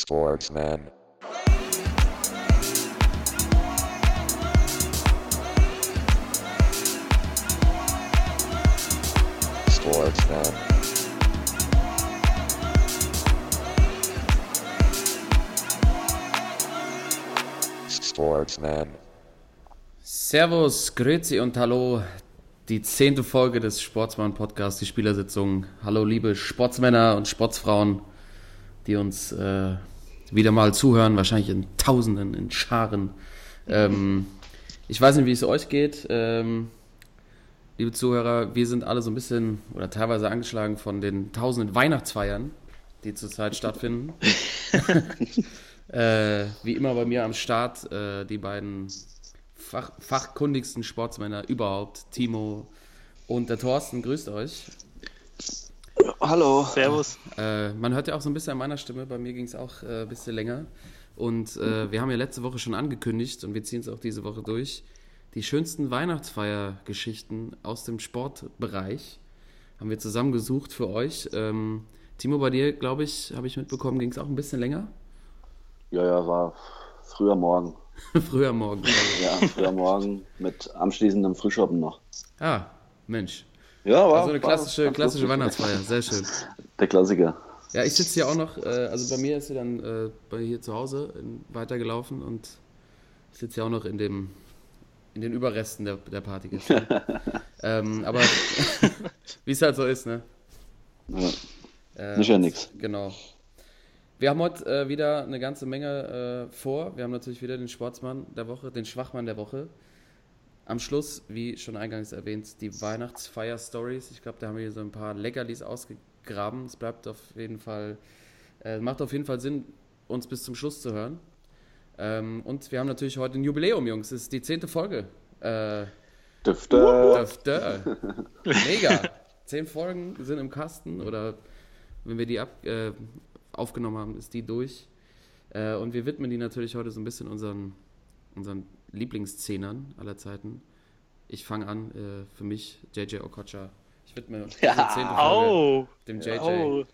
Sportsman. Sportsman. Sportsman. Servus, Grüezi und Hallo. Die zehnte Folge des Sportsmann-Podcasts, die Spielersitzung. Hallo, liebe Sportsmänner und Sportsfrauen, die uns äh, wieder mal zuhören, wahrscheinlich in Tausenden, in Scharen. Ähm, ich weiß nicht, wie es euch geht. Ähm, liebe Zuhörer, wir sind alle so ein bisschen oder teilweise angeschlagen von den tausenden Weihnachtsfeiern, die zurzeit stattfinden. äh, wie immer bei mir am Start äh, die beiden fach, fachkundigsten Sportsmänner überhaupt, Timo und der Thorsten. Grüßt euch. Hallo. Servus. Äh, man hört ja auch so ein bisschen an meiner Stimme, bei mir ging es auch äh, ein bisschen länger. Und äh, wir haben ja letzte Woche schon angekündigt und wir ziehen es auch diese Woche durch. Die schönsten Weihnachtsfeiergeschichten aus dem Sportbereich haben wir zusammengesucht für euch. Ähm, Timo, bei dir, glaube ich, habe ich mitbekommen, ging es auch ein bisschen länger. Ja, ja, war früher Morgen. Früher morgen. Ja, früher Morgen mit anschließendem Frühschoppen noch. Ah, Mensch. Ja, war Also eine war klassische, ganz klassische. Weihnachtsfeier, sehr schön. Der Klassiker. Ja, ich sitze hier auch noch, äh, also bei mir ist sie dann äh, bei hier zu Hause in, weitergelaufen und ich sitze hier auch noch in dem in den Überresten der, der Party gestern. ähm, aber wie es halt so ist, ne? Ja. Äh, Nicht ja nix. Genau. Wir haben heute äh, wieder eine ganze Menge äh, vor. Wir haben natürlich wieder den Sportsmann der Woche, den Schwachmann der Woche. Am Schluss, wie schon eingangs erwähnt, die Weihnachtsfeier-Stories. Ich glaube, da haben wir hier so ein paar Leckerlis ausgegraben. Es bleibt auf jeden Fall, äh, macht auf jeden Fall Sinn, uns bis zum Schluss zu hören. Ähm, und wir haben natürlich heute ein Jubiläum, Jungs. Es ist die zehnte Folge. Äh, Düfte. Döfte. Mega. Zehn Folgen sind im Kasten oder wenn wir die ab, äh, aufgenommen haben, ist die durch. Äh, und wir widmen die natürlich heute so ein bisschen unseren, unseren Lieblingsszenern aller Zeiten. Ich fange an, äh, für mich JJ Okocha. Ich widme diese Ja. zehnte Folge Au. dem JJ. Oh,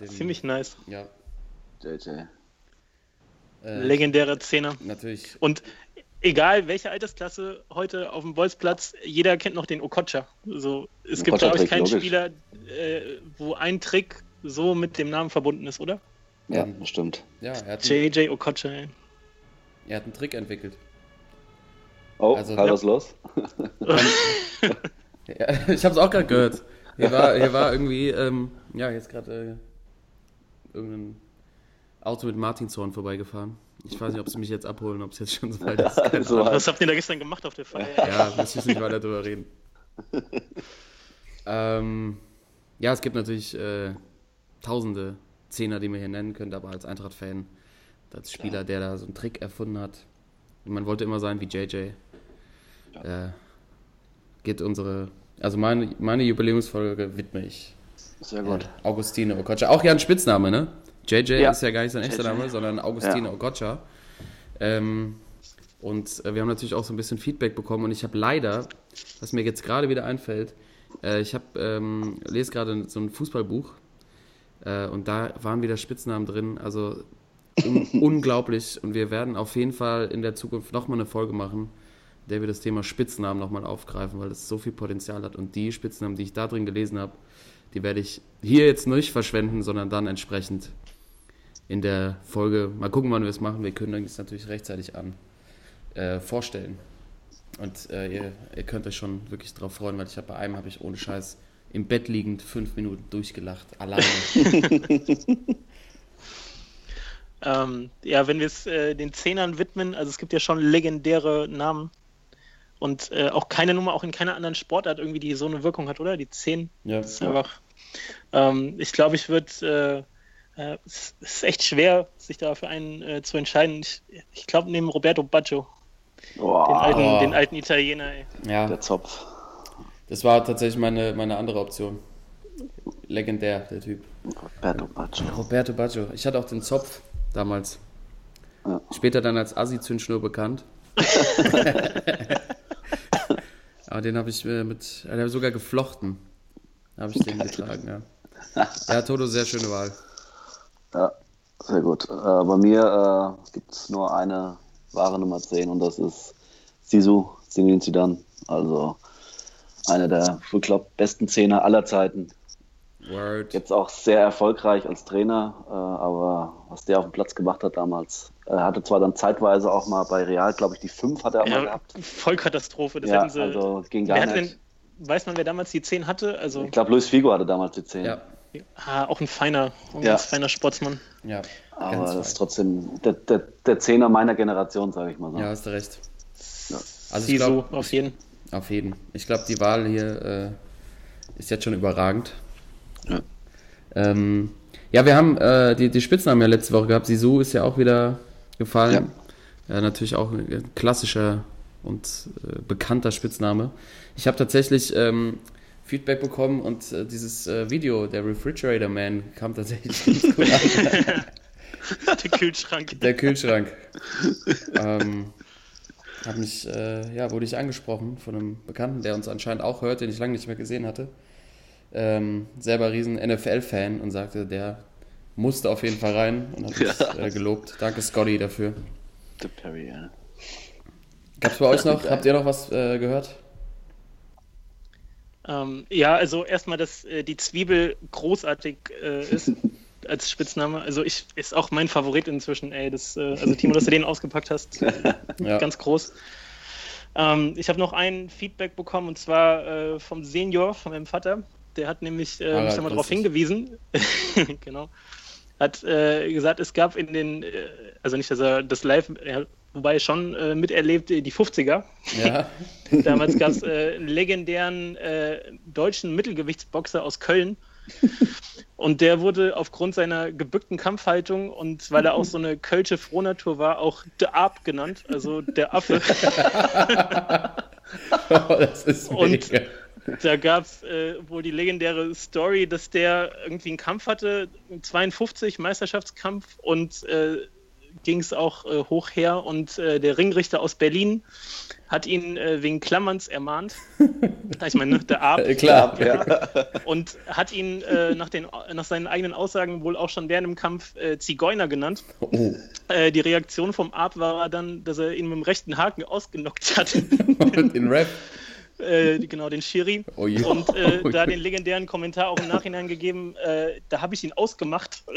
dem, ziemlich nice. Ja, JJ. äh, Legendäre Szene. natürlich. Und egal welche Altersklasse heute auf dem Bolzplatz, jeder kennt noch den Okocha. So, es gibt, glaube ich, keinen logisch. Spieler, äh, wo ein Trick so mit dem Namen verbunden ist, oder? Ja, das stimmt. Ja, er JJ Okocha. ey. er hat einen Trick entwickelt. Oh, Also- Karl, was los? Ja, ich habe es auch gerade gehört. Hier war, hier war irgendwie, ähm, ja, jetzt gerade äh, irgendein Auto mit Martinshorn vorbeigefahren. Ich weiß nicht, ob sie mich jetzt abholen, ob es jetzt schon so weit ist. Keine So Ahnung. Was habt ihr da gestern gemacht auf der Feier? Ja, müssen wir nicht weiter drüber reden. ähm, ja, es gibt natürlich äh, tausende Zehner, die man hier nennen könnte, aber als Eintracht-Fan, als Spieler, der da so einen Trick erfunden hat, man wollte immer sein wie JJ, äh, geht unsere, also meine, meine Jubiläumsfolge widme ich Sehr gut. Augustine Okocha. Auch ja ein Spitzname, ne? JJ Ja. ist ja gar nicht sein echter. Name, sondern Augustine Ja. Okocha. Ähm, und äh, wir haben natürlich auch so ein bisschen Feedback bekommen und ich habe leider, was mir jetzt gerade wieder einfällt, äh, ich habe ähm, lese gerade so ein Fußballbuch äh, und da waren wieder Spitznamen drin, also un unglaublich und wir werden auf jeden Fall in der Zukunft nochmal eine Folge machen, der wir das Thema Spitznamen nochmal aufgreifen, weil es so viel Potenzial hat und die Spitznamen, die ich da drin gelesen habe, die werde ich hier jetzt nicht verschwenden, sondern dann entsprechend in der Folge, mal gucken, wann wir es machen, wir kündigen es natürlich rechtzeitig an, äh, vorstellen. Und äh, ihr, ihr könnt euch schon wirklich drauf freuen, weil ich habe bei einem habe ich ohne Scheiß im Bett liegend fünf Minuten durchgelacht, alleine. Ähm, ja, wenn wir es äh, den Zehnern widmen, also es gibt ja schon legendäre Namen und äh, auch keine Nummer, auch in keiner anderen Sportart irgendwie, die so eine Wirkung hat, oder? Die Zehn ja. ist einfach. Ähm, ich glaube, ich würde. Äh, äh, es ist echt schwer, sich da für einen äh, zu entscheiden. Ich, ich glaube, neben Roberto Baggio, den, Wow, alten, Oh. den alten Italiener. Ey. ja, der Zopf. das war tatsächlich meine, meine andere Option. Legendär, der Typ. Roberto Baggio. Roberto Baggio. Ich hatte auch den Zopf damals. Ja. Später dann als Assi-Zündschnur bekannt. Den habe ich äh, mit, äh, der sogar geflochten. Habe ich den getragen, ja. Ja, Toto, sehr schöne Wahl. Ja, Sehr gut. Äh, bei mir äh, gibt es nur eine wahre Nummer 10 und das ist Sisu, Zinedine Zidane. Also einer der, ich glaube, besten Zehner aller Zeiten. Word. Jetzt auch sehr erfolgreich als Trainer, äh, aber was der auf dem Platz gemacht hat damals. Er hatte zwar dann zeitweise auch mal bei Real, glaube ich, die 5 hat er auch mal gehabt. Vollkatastrophe. Das Ja, hätten sie. also ging gar nicht. denn, weiß man, wer damals die 10 hatte? Also Ich glaube, Luis Figo hatte damals die 10. Ja, ah, auch ein feiner, ein Ja. feiner Sportsmann. ja. aber das ist trotzdem der, der, der Zehner meiner Generation, sage ich mal so. Ja, hast du recht. Ja. Also ich glaub- auf jeden. Auf jeden. Ich glaube, die Wahl hier äh, ist jetzt schon überragend. Ja. Ähm, ja, wir haben äh, die, die Spitznamen ja letzte Woche gehabt. Sisu ist ja auch wieder gefallen. Ja. natürlich auch ein klassischer und äh, bekannter Spitzname. Ich habe tatsächlich ähm, Feedback bekommen und äh, dieses äh, Video, der Refrigerator Man, kam tatsächlich ganz gut an. Der Kühlschrank. Der Kühlschrank. ähm, hab mich, äh, ja, wurde ich angesprochen von einem Bekannten, der uns anscheinend auch hört, den ich lange nicht mehr gesehen hatte. Ähm, selber riesen NFL-Fan und sagte, der musste auf jeden Fall rein und hat mich Ja. äh, gelobt. Danke Scotty dafür. Der Perry, ja. Gab's bei euch noch, habt ihr noch was äh, gehört? Ähm, ja, also erstmal, dass äh, die Zwiebel großartig äh, ist als Spitzname. Also ich ist auch mein Favorit inzwischen, ey. Das, äh, also Timo, dass du den ausgepackt hast, Ja. ganz groß. Ähm, ich habe noch ein Feedback bekommen und zwar äh, vom Senior, von meinem Vater. Der hat nämlich äh, mich da mal darauf hingewiesen. genau. Hat äh, gesagt, es gab in den, äh, also nicht, dass er das live, er, wobei schon äh, miterlebt, äh, die 50er. Ja. Damals gab es äh, einen legendären äh, deutschen Mittelgewichtsboxer aus Köln. Und der wurde aufgrund seiner gebückten Kampfhaltung und weil er auch so eine kölsche Frohnatur war, auch der Ab genannt, also der Affe. Oh, das ist Und- mega. Da gab es äh, wohl die legendäre Story, dass der irgendwie einen Kampf hatte, 52 Meisterschaftskampf und äh, ging es auch äh, hoch her und äh, der Ringrichter aus Berlin hat ihn äh, wegen Klammerns ermahnt. ich meine, ne, der Ab. Äh, Klar. Ja. Und hat ihn äh, nach, den, nach seinen eigenen Aussagen wohl auch schon während dem Kampf äh, Zigeuner genannt. Oh. Äh, die Reaktion vom Ab war dann, dass er ihn mit dem rechten Haken ausgenockt hat. In Rap. Äh, genau, den Schiri. Oh je. Und äh, Oh da je. den legendären Kommentar auch im Nachhinein gegeben, äh, da habe ich ihn ausgemacht.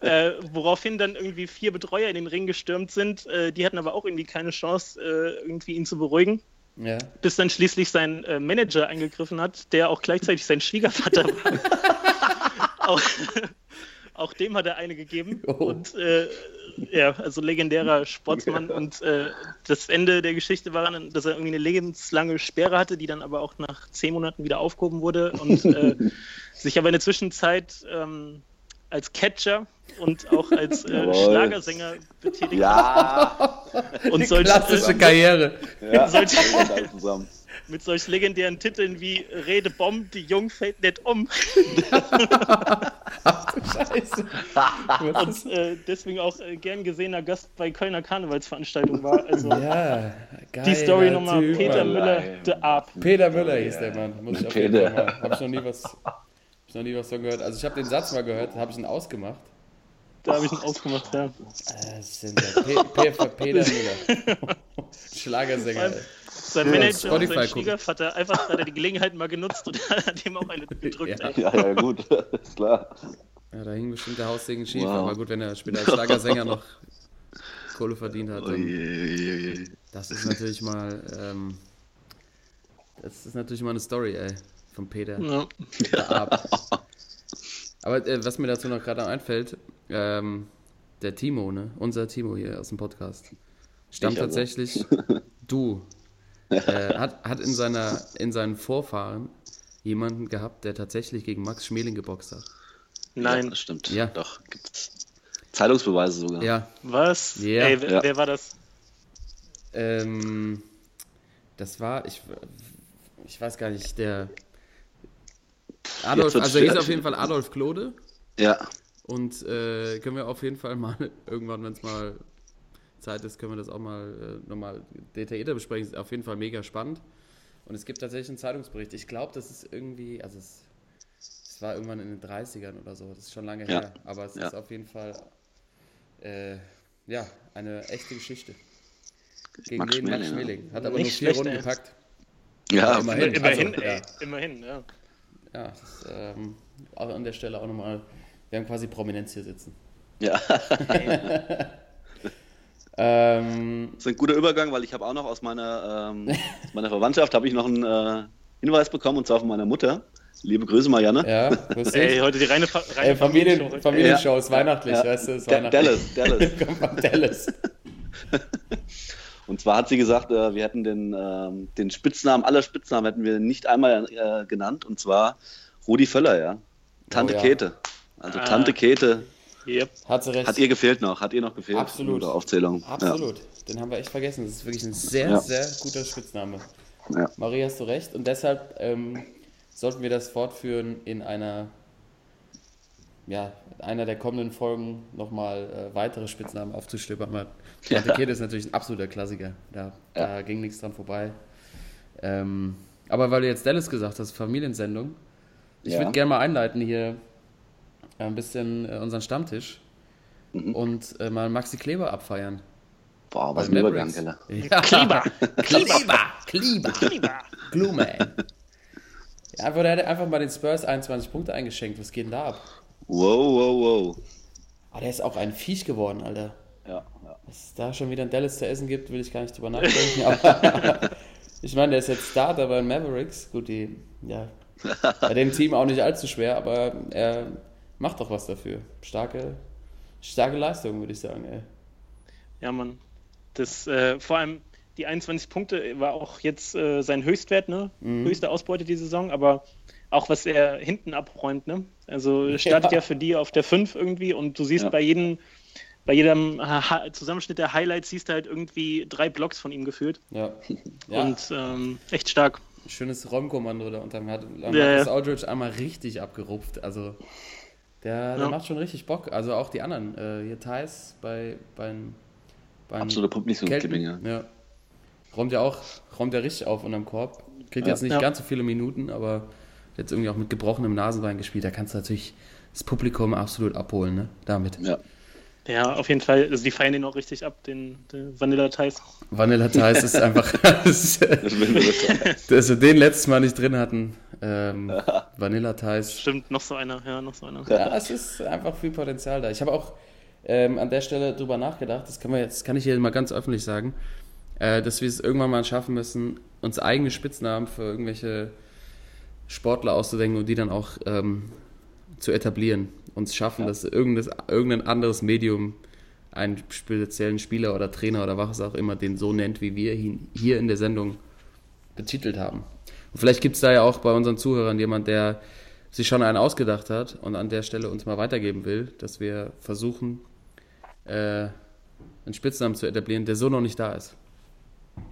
äh, woraufhin dann irgendwie vier Betreuer in den Ring gestürmt sind. Äh, die hatten aber auch irgendwie keine Chance, äh, irgendwie ihn zu beruhigen. Ja. Bis dann schließlich sein äh, Manager eingegriffen hat, der auch gleichzeitig sein Schwiegervater war. auch, auch dem hat er eine gegeben. Oh. Und äh, ja, also legendärer Sportsmann. Und äh, das Ende der Geschichte war dann, dass er irgendwie eine lebenslange Sperre hatte, die dann aber auch nach zehn Monaten wieder aufgehoben wurde und äh, sich aber in der Zwischenzeit ähm, als Catcher und auch als äh. Schlagersänger betätigt Ja, und solche, klassische Karriere. ja. Zusammen. Mit solch legendären Titeln wie Rede Bomb, die Jung fällt nicht um. Scheiße. Und äh, deswegen auch äh, gern gesehener Gast bei Kölner Karnevalsveranstaltungen war. Also Ja, geil. die Story Nummer Peter. Müller, der Ab. Peter Müller hieß der Mann. Muss ich auf Peter. Mal. Hab ich noch nie was, hab ich noch nie was von gehört. Also ich habe den Satz mal gehört, habe ich ihn ausgemacht. Da habe ich ihn ausgemacht, ja. Äh, sind Peter Müller. Schlagersänger. Sein Manager und Spotify sein. Schwiegervater einfach hat er die Gelegenheit mal genutzt und hat ihm auch eine gedrückt. Ja. Ja, ja, gut, ist klar. Ja, da hing bestimmt der Haussegen schief. Wow. Aber gut, wenn er später als Schlagersänger noch Kohle verdient hat, dann das ist natürlich mal, ähm, das ist natürlich mal eine Story, ey, von Peter. Ja. Aber äh, was mir dazu noch gerade einfällt, ähm, der Timo, ne? Unser Timo hier aus dem Podcast, stammt Ich tatsächlich, du, äh, hat, hat in, seiner, in seinen Vorfahren jemanden gehabt, der tatsächlich gegen Max Schmeling geboxt hat. Ja, Nein, das stimmt. Ja. Doch, gibt's. Zeitungsbeweise sogar. Ja, was? Ja. Ey, wer, Ja. wer war das? ähm, das war, ich, ich weiß gar nicht, der Adolf, also er hieß schwer. auf jeden Fall Adolf Klode. Ja. Und äh, können wir auf jeden Fall mal irgendwann, wenn es mal Zeit ist, können wir das auch mal äh, nochmal detaillierter besprechen. Ist auf jeden Fall mega spannend. Und es gibt tatsächlich einen Zeitungsbericht. Ich glaube, das ist irgendwie, also es, es war irgendwann in den 30ern oder so. Das ist schon lange Ja. her. Aber es Ja. ist auf jeden Fall äh, ja, eine echte Geschichte. Gegen Max den Max Schmeling. Hat aber Nicht nur vier schlecht, Runden ey. gepackt. Ja, immerhin. Immerhin, Also, ey, ja. immerhin, ja. Ja, das, ähm, auch an der Stelle auch nochmal. Wir haben quasi Prominenz hier sitzen. Ja, Ähm, das ist ein guter Übergang, weil ich habe auch noch aus meiner, ähm, aus meiner Verwandtschaft habe ich noch einen äh, Hinweis bekommen und zwar von meiner Mutter. Liebe Grüße, Marianne. ja, grüß dich. Ey, heute die reine, Fa- reine Ey, Familien, Familienshow. Familienshow Ja. ist weihnachtlich, Ja. weißt du? Ist weihnachtlich. Dallas, Dallas. Kommt von Dallas. Und zwar hat sie gesagt, äh, wir hätten den, ähm, den Spitznamen, aller Spitznamen hätten wir nicht einmal äh, genannt, und zwar Rudi Völler, ja. Tante Oh, ja. Käthe. Also Ah. Tante Käthe Yep. Hat sie recht. hat ihr gefehlt noch, hat ihr noch gefehlt? Absolut. in der Aufzählung. Absolut. Den haben wir echt vergessen. Das ist wirklich ein sehr, Ja. sehr guter Spitzname. Ja. Ja. Marie, hast du recht. Und deshalb ähm, sollten wir das fortführen in einer, ja, einer der kommenden Folgen nochmal äh, weitere Spitznamen aufzustöbern. Aber Tante Ja. Käthe ist natürlich ein absoluter Klassiker. Da, Ja. da ging nichts dran vorbei. Ähm, aber weil du jetzt Dallas gesagt hast, Familiensendung, ich Ja. würde gerne mal einleiten hier ein bisschen äh, unseren Stammtisch Mhm. und äh, mal Maxi Kleber abfeiern. Boah, was ein. Übergang, Keller. Ja. Kleber. Kleber, Kleber, Kleber. Glue Man. Ja, aber der hat einfach mal den Spurs 21 Punkte eingeschenkt. Was geht denn da ab? Wow, wow, wow. Ah, der ist auch ein Viech geworden, Alter. Ja, ja. Dass es da schon wieder ein Dallas zu essen gibt, will ich gar nicht drüber nachdenken. aber ich meine, der ist jetzt Starter bei den Mavericks. Gut, die, ja, bei dem Team auch nicht allzu schwer, aber er macht doch was dafür. Starke, starke Leistung, würde ich sagen, ey. Ja, Mann. Das, äh, vor allem die 21 Punkte war auch jetzt äh, sein Höchstwert, ne? Mhm. Höchste Ausbeute die Saison, aber auch was er hinten abräumt, ne? Also startet Ja. ja, für die auf der 5 irgendwie und du siehst Ja. bei jedem, bei jedem Ha- Zusammenschnitt der Highlights siehst du halt irgendwie drei Blocks von ihm gefühlt. Ja, ja Und ähm, echt stark. schönes Räumkommando da unterm hat Marcus Ja, ja. Aldridge einmal richtig abgerupft. Also der, der Ja. macht schon richtig Bock. Also auch die anderen. Äh, hier Thais bei beim, beim Absoluter Publikumsliebling, ja. Ja. Räumt ja auch, räumt ja richtig auf unterm Korb. Kriegt Ja. jetzt nicht Ja. ganz so viele Minuten, aber jetzt irgendwie auch mit gebrochenem Nasenbein gespielt. Da kannst du natürlich das Publikum absolut abholen, ne? Damit. Ja. Ja, auf jeden Fall. Also die feiern den auch richtig ab, den, den Vanilla Thais. Vanilla Thais ist einfach. das ist, Das dass wir den letztes Mal nicht drin hatten. Ähm, Vanilla Thais. Stimmt, noch so einer, ja, noch so einer. Ja, es ist einfach viel Potenzial da. Ich habe auch ähm, an der Stelle drüber nachgedacht, das kann, man jetzt, das kann ich hier mal ganz öffentlich sagen, äh, dass wir es irgendwann mal schaffen müssen, uns eigene Spitznamen für irgendwelche Sportler auszudenken und die dann auch ähm, zu etablieren. Uns schaffen, dass irgendes, irgendein anderes Medium einen speziellen Spieler oder Trainer oder was auch immer den so nennt, wie wir ihn hier in der Sendung betitelt haben. Und vielleicht gibt es da ja auch bei unseren Zuhörern jemand, der sich schon einen ausgedacht hat und an der Stelle uns mal weitergeben will, dass wir versuchen, äh, einen Spitznamen zu etablieren, der so noch nicht da ist.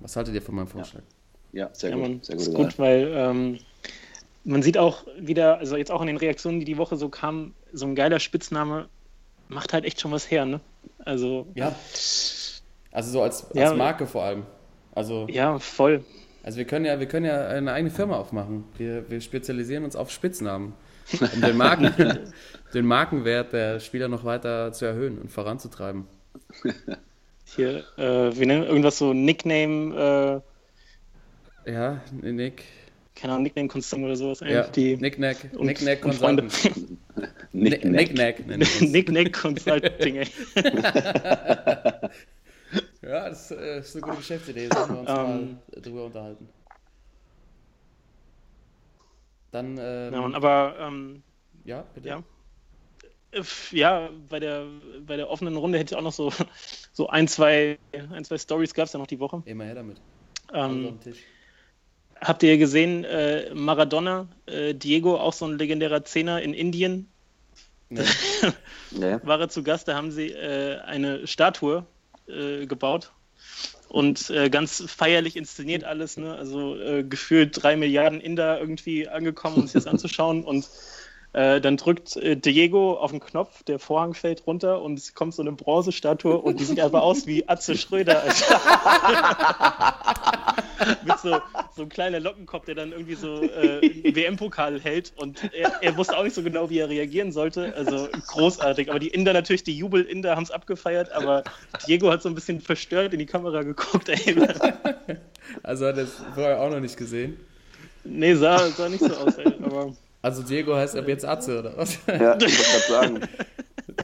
Was haltet ihr von meinem Vorschlag? Ja, sehr Ja, gut. Mann, sehr ist gut. gut, weil ähm, man sieht auch wieder, also jetzt auch in den Reaktionen, die die Woche so kamen, so ein geiler Spitzname macht halt echt schon was her, ne? Also, Ja. Also so als, als Ja. Marke vor allem. Also, ja, voll. Also wir können ja, wir können ja eine eigene Firma aufmachen. Wir, wir spezialisieren uns auf Spitznamen. Um den, Marken, den Markenwert der Spieler noch weiter zu erhöhen und voranzutreiben. Hier, äh, wir nennen irgendwas so Nickname, Ja, Nick. äh, keine Ahnung, Nickname-Konsum oder sowas. Ja, die Nicknack, Nicknack Nick. Nicknack. Nicknack Consulting, ey. Ja, das äh, ist eine gute Geschäftsidee. Sollen wir uns mal Ähm. drüber unterhalten. Dann, ähm, Ja, aber ähm, ja, bitte. ja. Ja, bei der, bei der offenen Runde hätte ich auch noch so, so ein, zwei, ein, zwei Stories gab es ja noch die Woche. Immer her damit. Ähm. Habt ihr gesehen, äh, Maradona, äh, Diego, auch so ein legendärer Zehner in Indien, Nee. Nee. war er zu Gast, da haben sie äh, eine Statue äh, gebaut und äh, ganz feierlich inszeniert alles, ne? also äh, gefühlt drei Milliarden Inder irgendwie angekommen, um sich das anzuschauen und Äh, dann drückt äh, Diego auf den Knopf, der Vorhang fällt runter und es kommt so eine Bronzestatue und die sieht einfach aus wie Atze Schröder. Mit so, so einem kleinen Lockenkopf, der dann irgendwie so äh, einen WM-Pokal hält und er, er, wusste auch nicht so genau, wie er reagieren sollte. Also großartig. Aber die Inder natürlich, die Jubel-Inder haben es abgefeiert, aber Diego hat so ein bisschen verstört in die Kamera geguckt. Ey. Also hat er es vorher auch noch nicht gesehen? Nee, sah, sah nicht so aus, ey, aber... Also Diego heißt ab jetzt Atze, oder was? Ja, ich wollte gerade sagen.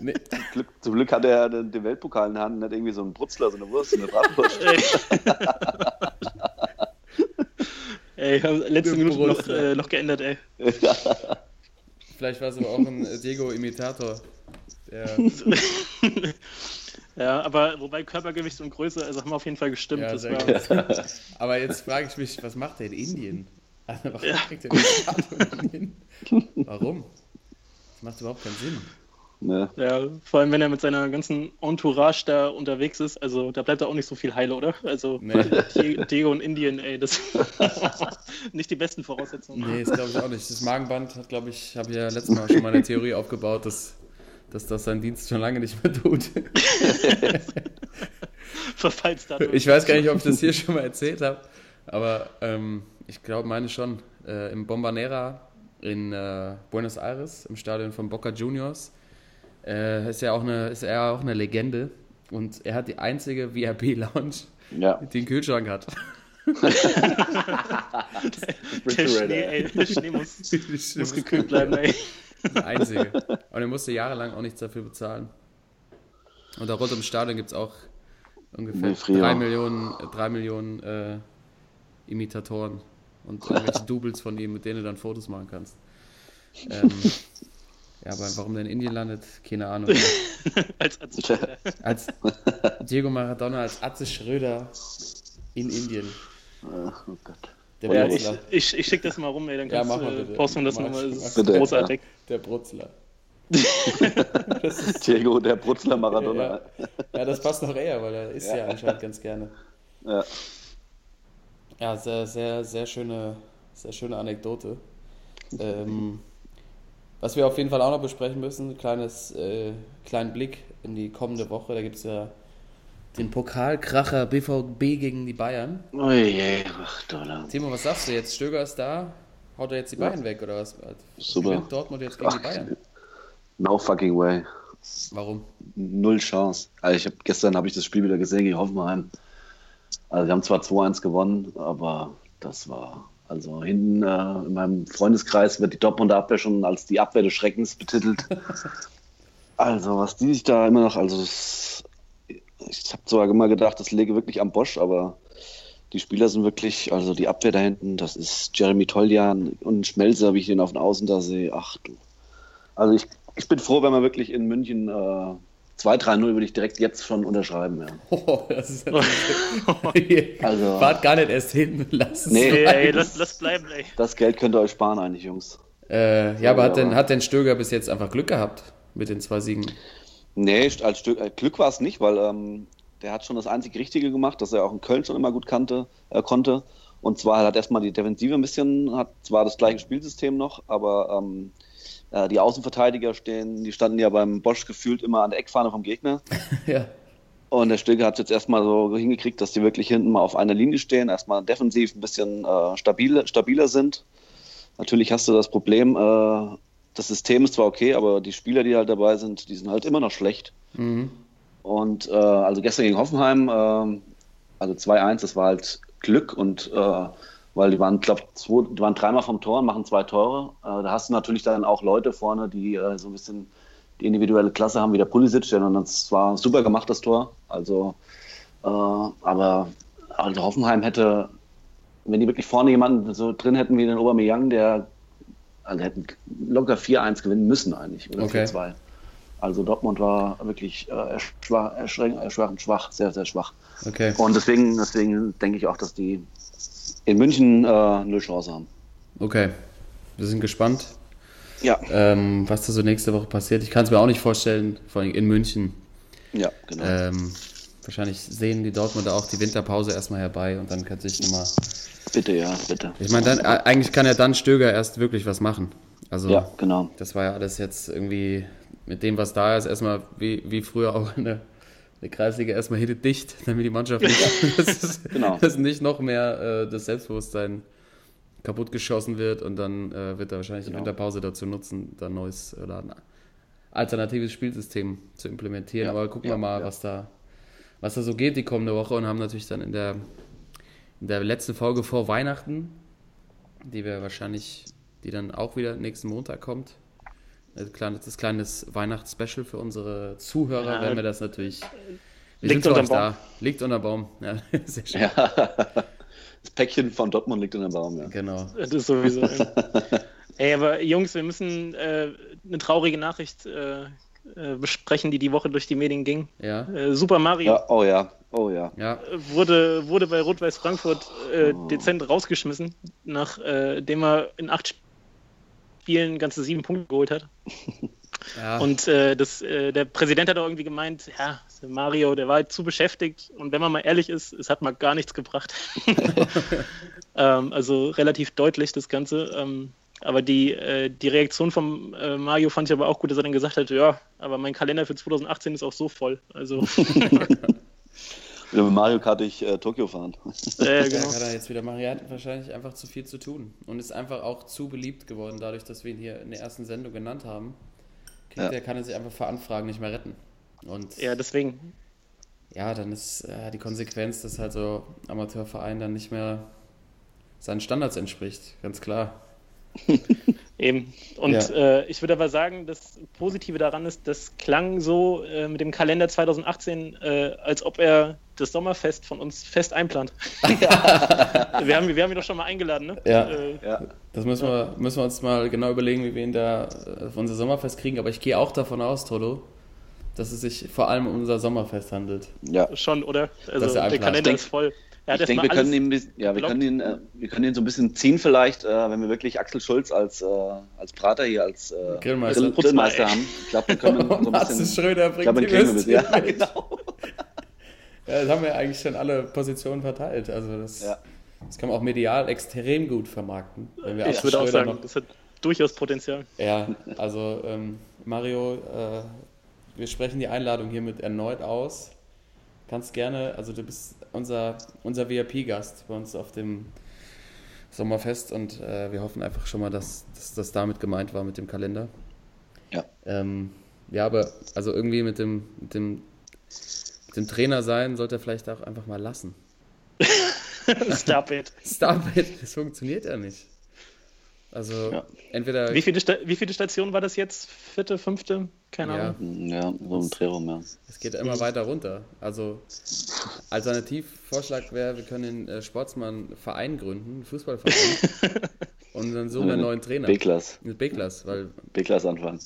Nee. Zum, Glück, zum, Glück, hat er den, den, Weltpokal in der Hand und hat irgendwie so einen Brutzler, so eine Wurst, eine Bratwurst. ey, haben letzte Minute noch, äh, noch geändert, ey. Ja. Vielleicht war es aber auch ein Diego-Imitator. ja, aber wobei Körpergewicht und Größe, also haben wir auf jeden Fall gestimmt. Ja, aber jetzt frage ich mich, was macht er in Indien? Also, warum ja. kriegt er den hin? Warum? Das macht überhaupt keinen Sinn. Ne. Ja, vor allem wenn er mit seiner ganzen Entourage da unterwegs ist, also da bleibt er auch nicht so viel heile, oder? Also nee. Diego und Indien, ey, das nicht die besten Voraussetzungen. Nee, das glaube ich auch nicht. Das Magenband hat, glaube ich, habe ja letztes Mal schon mal eine Theorie aufgebaut, dass, dass das seinen Dienst schon lange nicht mehr tut. Verfallsdatum. Ich weiß gar nicht, ob ich das hier schon mal erzählt habe, aber ähm, ich glaube, meine schon. Äh, Im Bombanera in äh, Buenos Aires, im Stadion von Boca Juniors, äh, ist, ja auch eine, ist er auch eine Legende. Und er hat die einzige VIP-Lounge, ja. die einen Kühlschrank hat. der, Schnee, ey, der Schnee muss, muss gekühlt bleiben, ey. Der einzige. Und er musste jahrelang auch nichts dafür bezahlen. Und da rund ums Stadion gibt es auch ungefähr drei Millionen, drei Millionen äh, Imitatoren und irgendwelche Doubles von ihm, mit denen du dann Fotos machen kannst. Ähm, ja, aber warum der in Indien landet, keine Ahnung. als Atze Schröder. Als Diego Maradona als Atze Schröder in Indien. Oh Gott. Der ja, ich, ich, ich schicke das mal rum, ey, dann kannst ja, du, posten das nochmal, das ist großartig. Ja. Der Brutzler. Diego, der Brutzler Maradona. Ja. ja, das passt noch eher, weil er isst ja, anscheinend ganz gerne. Ja. Ja, sehr, sehr, sehr schöne, sehr schöne Anekdote. Ähm, was wir auf jeden Fall auch noch besprechen müssen, kleines, äh, kleinen Blick in die kommende Woche. Da gibt es ja den Pokalkracher BVB gegen die Bayern. Oh je, ach, Timo, was sagst du jetzt? Stöger ist da. Haut er jetzt die Bayern ja. weg oder was? Super. Gewinnt Dortmund jetzt gegen ach, die Bayern? No fucking way. Warum? Null Chance. Also ich hab, gestern habe ich das Spiel wieder gesehen gegen Hoffenheim. Also wir haben zwar 2-1 gewonnen, aber das war, also hinten äh, in meinem Freundeskreis wird die Dortmunder Abwehr schon als die Abwehr des Schreckens betitelt. also was die sich da immer noch, also das, ich habe zwar immer gedacht, das lege wirklich am Bosch, aber die Spieler sind wirklich, also die Abwehr da hinten, das ist Jeremy Toljan und Schmelzer, wie ich den auf den Außen da sehe. Ach du. Also ich, ich bin froh, wenn wir wirklich in München äh, 2-3-0 würde ich direkt jetzt schon unterschreiben. Ja. Oh, das ist also, Fahrt gar nicht erst hin, lass nee, nee ey, lass, lass bleiben, ey. Das Geld könnt ihr euch sparen eigentlich, Jungs. Äh, ja, so, aber hat, denn, hat denn Stöger bis jetzt einfach Glück gehabt mit den zwei Siegen? Nee, als Stück, äh, Glück war es nicht, weil ähm, der hat schon das einzig Richtige gemacht, dass er auch in Köln schon immer gut kannte, äh, konnte. Und zwar hat erstmal die Defensive ein bisschen, hat zwar das gleiche Spielsystem noch, aber ähm, äh, die Außenverteidiger stehen, die standen ja beim Bosch gefühlt immer an der Eckfahne vom Gegner. ja. Und der Stilke hat es jetzt erstmal so hingekriegt, dass die wirklich hinten mal auf einer Linie stehen, erstmal defensiv ein bisschen äh, stabil, stabiler sind. Natürlich hast du das Problem, äh, das System ist zwar okay, aber die Spieler, die halt dabei sind, die sind halt immer noch schlecht. Mhm. Und äh, also gestern gegen Hoffenheim, äh, also 2-1, das war halt Glück und äh, weil die waren, glaube ich, die waren dreimal vom Tor und machen zwei Tore. Äh, da hast du natürlich dann auch Leute vorne, die äh, so ein bisschen die individuelle Klasse haben, wie der Pulisic, der dann zwar super gemacht, das Tor. Also, äh, aber also Hoffenheim hätte, wenn die wirklich vorne jemanden so drin hätten wie den Aubameyang, der also hätten locker 4-1 gewinnen müssen eigentlich oder okay. 4-2. Also Dortmund war wirklich äh, schwach, erschwach, schwach, sehr, sehr schwach. Okay. Und deswegen, deswegen denke ich auch, dass die in München äh, null Chance haben. Okay, wir sind gespannt, ja. ähm, was da so nächste Woche passiert. Ich kann es mir auch nicht vorstellen, vor allem in München. Ja, genau. Ähm, wahrscheinlich sehen die Dortmunder auch die Winterpause erstmal herbei und dann kann sich nochmal. Bitte, ja, bitte. Ich meine, dann, eigentlich kann ja dann Stöger erst wirklich was machen. Also Ja, genau. das war ja alles jetzt irgendwie mit dem, was da ist, erstmal wie, wie früher auch in der, Kreisliga erstmal hitte dicht, damit die Mannschaft nicht, das ist, Genau. dass nicht noch mehr äh, das Selbstbewusstsein kaputt geschossen wird und dann äh, wird er wahrscheinlich die Genau. Winterpause dazu nutzen, da ein neues oder ein alternatives Spielsystem zu implementieren. Ja, Aber gucken ja, wir mal, ja. was da, was da so geht die kommende Woche und haben natürlich dann in der, in der letzten Folge vor Weihnachten, die wir wahrscheinlich, die dann auch wieder nächsten Montag kommt. Ein kleines, das kleines Weihnachtsspecial für unsere Zuhörer, Ja, werden wir das natürlich. Wir liegt unterm euch da. Liegt unter Baum. Ja, sehr schön. Ja. Das Päckchen von Dortmund liegt dem Baum, ja. Genau. Das ist sowieso. Ey, aber Jungs, wir müssen äh, eine traurige Nachricht äh, äh, besprechen, die die Woche durch die Medien ging. Ja, Äh, Super Mario Ja, oh ja, oh ja. ja. wurde, wurde bei Rot-Weiß Frankfurt äh, dezent rausgeschmissen, nachdem er in acht Spielen ganze sieben Punkte geholt hat. ja. Und äh, das, äh, der Präsident hat auch irgendwie gemeint, ja, Mario, der war halt zu beschäftigt. Und wenn man mal ehrlich ist, es hat mal gar nichts gebracht. ähm, also relativ deutlich das Ganze. Ähm, aber die, äh, die Reaktion von äh, Mario fand ich aber auch gut, dass er dann gesagt hat, ja, aber mein Kalender für 2018 ist auch so voll. Also, Wieder mit Mario Kart durch äh, Tokio fahren. Äh, genau. kann er jetzt wieder machen. Er hat wahrscheinlich einfach zu viel zu tun und ist einfach auch zu beliebt geworden, dadurch, dass wir ihn hier in der ersten Sendung genannt haben. Kriegt Ja. er, kann er sich einfach vor Anfragen nicht mehr retten. Und Ja, deswegen. ja, dann ist äh, die Konsequenz, dass halt so Amateurverein dann nicht mehr seinen Standards entspricht, ganz klar. Eben. Und Ja. äh, ich würde aber sagen, das Positive daran ist, das klang so äh, mit dem Kalender 2018, äh, als ob er das Sommerfest von uns fest einplant. wir, haben, wir haben ihn doch schon mal eingeladen, ne? Ja. Äh, Ja, Das müssen wir, müssen wir uns mal genau überlegen, wie wir ihn da äh, auf unser Sommerfest kriegen. Aber ich gehe auch davon aus, Toto, dass es sich vor allem um unser Sommerfest handelt. ja. schon, oder? Also Dass er der. Kalender Ich ist voll. Hat Ich denke, wir können, ihn, ja, wir, geblockt. können ihn, äh, wir können ihn so ein bisschen ziehen vielleicht, äh, wenn wir wirklich Axel Schulz als, äh, als Prater hier, als äh, Grillmeister. Grill, Grillmeister haben. Ich glaube, wir können so ein bisschen... Schröder Ich bringt glaube, die den kriegen wir Ja, mit. genau. Ja, das haben wir eigentlich schon alle Positionen verteilt. Also das, Ja. das kann man auch medial extrem gut vermarkten. Ich würde auch sagen, das hat durchaus Potenzial. Ja, also ähm, Mario, äh, wir sprechen die Einladung hiermit erneut aus. Kannst gerne, also du bist unser, unser VIP-Gast bei uns auf dem Sommerfest und äh, wir hoffen einfach schon mal, dass, dass das damit gemeint war mit dem Kalender. Ja. Ähm, ja, aber also irgendwie mit dem, mit dem, dem Trainer sein sollte er vielleicht auch einfach mal lassen. Stop it. Stop it, das funktioniert ja nicht. Also Ja. entweder Wie viele, Sta wie viele Stationen war das jetzt? Vierte, fünfte? Keine Ja. Ahnung. Ja, so ein Dreh rum, ja. Es geht immer weiter runter. Also Alternativvorschlag wäre, wir können den äh, Sportsmann-Verein gründen, einen Fußballverein, und dann suchen wir einen neuen Trainer. B-Klass. Mit B-Klass, weil B-Klass anfangen.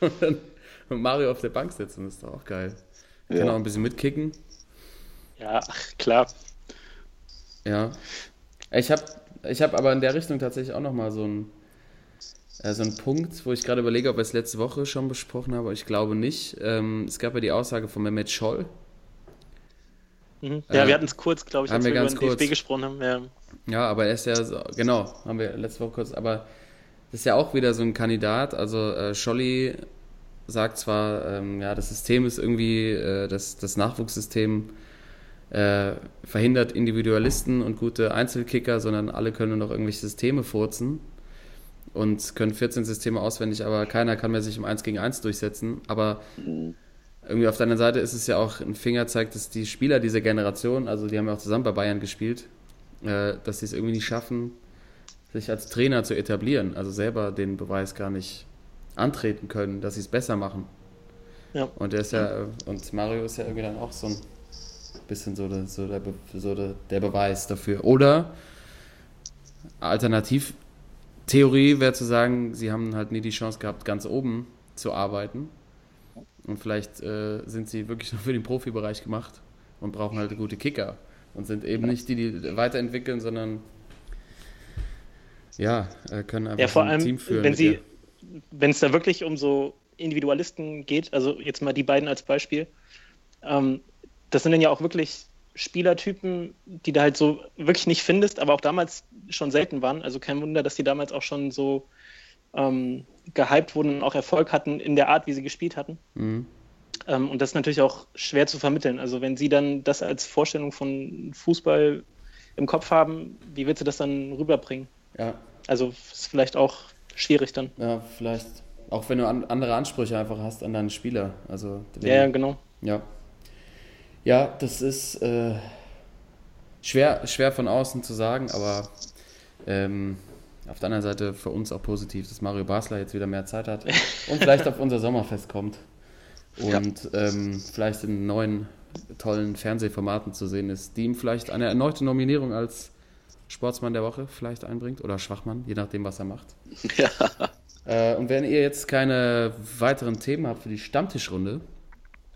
und dann Mario auf der Bank sitzen, das ist doch auch geil. Kann Ja. auch ein bisschen mitkicken. Ja, klar. Ja. Ich habe ich hab aber in der Richtung tatsächlich auch nochmal so einen, äh, so einen Punkt, wo ich gerade überlege, ob wir es letzte Woche schon besprochen haben, aber ich glaube nicht. Ähm, es gab ja die Aussage von Mehmet Scholl, Mhm. Ja, Äh, wir hatten es kurz, glaube ich, haben als wir wir, ganz über den DFB kurz. gesprochen haben. Ja. Ja, aber er ist ja so, genau, haben wir letzte Woche kurz, aber das ist ja auch wieder so ein Kandidat. Also äh, Scholli sagt zwar, ähm, ja, das System ist irgendwie, äh, das, das Nachwuchssystem äh, verhindert Individualisten und gute Einzelkicker, sondern alle können nur noch irgendwelche Systeme furzen und können 14 Systeme auswendig, aber keiner kann mehr sich im 1 gegen 1 durchsetzen. Aber irgendwie auf der anderen Seite ist es ja auch ein Fingerzeig, dass die Spieler dieser Generation, also die haben ja auch zusammen bei Bayern gespielt, äh, dass sie es irgendwie nicht schaffen, sich als Trainer zu etablieren, also selber den Beweis gar nicht antreten können, dass sie es besser machen. Ja. Und der ist ja, und Mario ist ja irgendwie dann auch so ein bisschen so der, so der, so der, der Beweis dafür. Oder Alternativtheorie wäre zu sagen, sie haben halt nie die Chance gehabt, ganz oben zu arbeiten. Und vielleicht äh, sind sie wirklich nur für den Profibereich gemacht und brauchen halt gute Kicker. Und sind eben nicht die, die weiterentwickeln, sondern ja, äh, können einfach Ja, vor ein allem, Team führen. wenn sie. Wenn es da wirklich um so Individualisten geht, also jetzt mal die beiden als Beispiel, ähm, das sind dann ja auch wirklich Spielertypen, die du halt so wirklich nicht findest, aber auch damals schon selten waren. Also kein Wunder, dass die damals auch schon so ähm, gehypt wurden und auch Erfolg hatten in der Art, wie sie gespielt hatten. Mhm. Ähm, und das ist natürlich auch schwer zu vermitteln. Also wenn sie dann das als Vorstellung von Fußball im Kopf haben, wie willst du das dann rüberbringen? Ja, Also ist vielleicht auch schwierig dann. ja, vielleicht. Auch wenn du an, andere Ansprüche einfach hast an deinen Spieler. Also, Ja, ja, genau. Ja. Ja, das ist äh, schwer, schwer von außen zu sagen, aber ähm, auf der anderen Seite für uns auch positiv, dass Mario Basler jetzt wieder mehr Zeit hat und vielleicht auf unser Sommerfest kommt und ähm, vielleicht in neuen tollen Fernsehformaten zu sehen ist, die ihm vielleicht eine erneute Nominierung als Sportsmann der Woche vielleicht einbringt oder Schwachmann, je nachdem, was er macht. Ja. Äh, und wenn ihr jetzt keine weiteren Themen habt für die Stammtischrunde,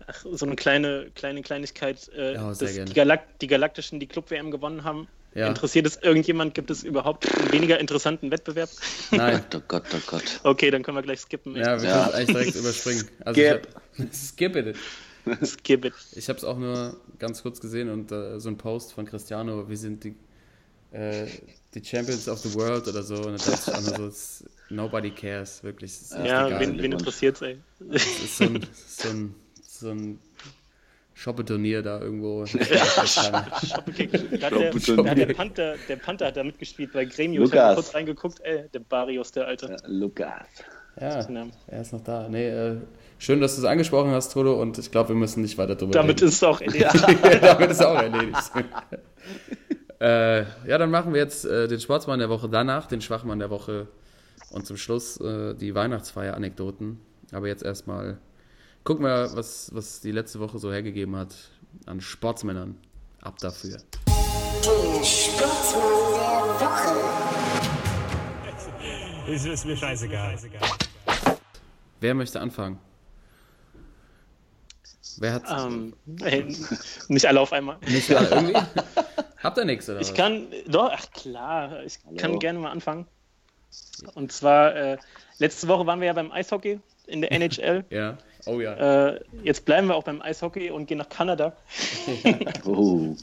Ach, so eine kleine, kleine Kleinigkeit, äh, Ja, dass die, Galak die Galaktischen die Club-WM gewonnen haben. Ja. Interessiert es irgendjemand? Gibt es überhaupt einen weniger interessanten Wettbewerb? nein, Oh Gott, oh Gott. Okay, dann können wir gleich skippen. Ja, wir Ja. können es eigentlich direkt überspringen. Also Skip. Ich hab, skip it. Skip it. Ich habe es auch nur ganz kurz gesehen und äh, so ein Post von Cristiano, wir sind die, äh, die Champions of the World oder so. Und da dachte ich auch nur so, it's, nobody cares, wirklich. Es ist Ja, egal. wen, wen Glückwunsch. interessiert's, ey? Es ist so ein, so ein, so ein Shoppe-Turnier da irgendwo. Der, Panther, hat da mitgespielt bei Gremio. Ich habe Lukas. kurz reingeguckt, ey, der Barrios, der Alte. Ja, Lukas. ja, Ja. er ist noch da. Nee, äh, schön, dass du es angesprochen hast, Toto, und ich glaube, wir müssen nicht weiter drüber Damit reden. ist es auch erledigt. Damit ist auch erledigt. äh, ja, dann machen wir jetzt äh, den Sportsmann der Woche, danach den Schwachmann der Woche und zum Schluss äh, die Weihnachtsfeier-Anekdoten. Aber jetzt erstmal gucken wir, was, was die letzte Woche so hergegeben hat an Sportsmännern. Ab dafür. Der Sportsmann der Woche. Ist, ist mir scheißegal. Wer möchte anfangen? Wer hat ähm, nicht alle auf einmal. nicht alle irgendwie? Habt ihr nichts oder Ich was? kann, doch, ach klar, ich Hallo. kann gerne mal anfangen. Und zwar, äh, letzte Woche waren wir ja beim Eishockey in der NHL. Ja. Oh ja. äh, jetzt bleiben wir auch beim Eishockey und gehen nach Kanada. Oh.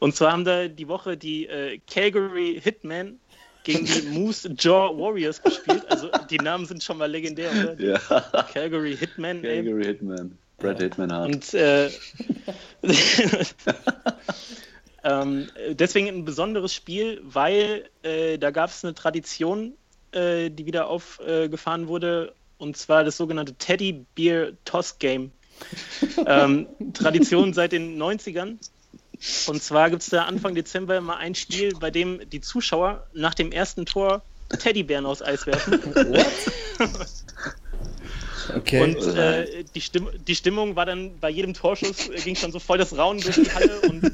Und zwar haben da die Woche die äh, Calgary Hitmen gegen die Moose Jaw Warriors gespielt. Also die Namen sind schon mal legendär, oder? Ja. Calgary Hitmen, ey. Calgary Hitman. Brad Hitman Hart. Und äh, ähm, deswegen ein besonderes Spiel, weil äh, da gab es eine Tradition, äh, die wieder aufgefahren wurde, und zwar das sogenannte Teddy Beer Toss Game. ähm, Tradition seit den 90ern. Und zwar gibt es da Anfang Dezember immer ein Spiel, bei dem die Zuschauer nach dem ersten Tor Teddybären aus Eis werfen. Okay. Und äh, die, Stimm die Stimmung war dann bei jedem Torschuss, äh, ging schon so voll das Raunen durch die Halle und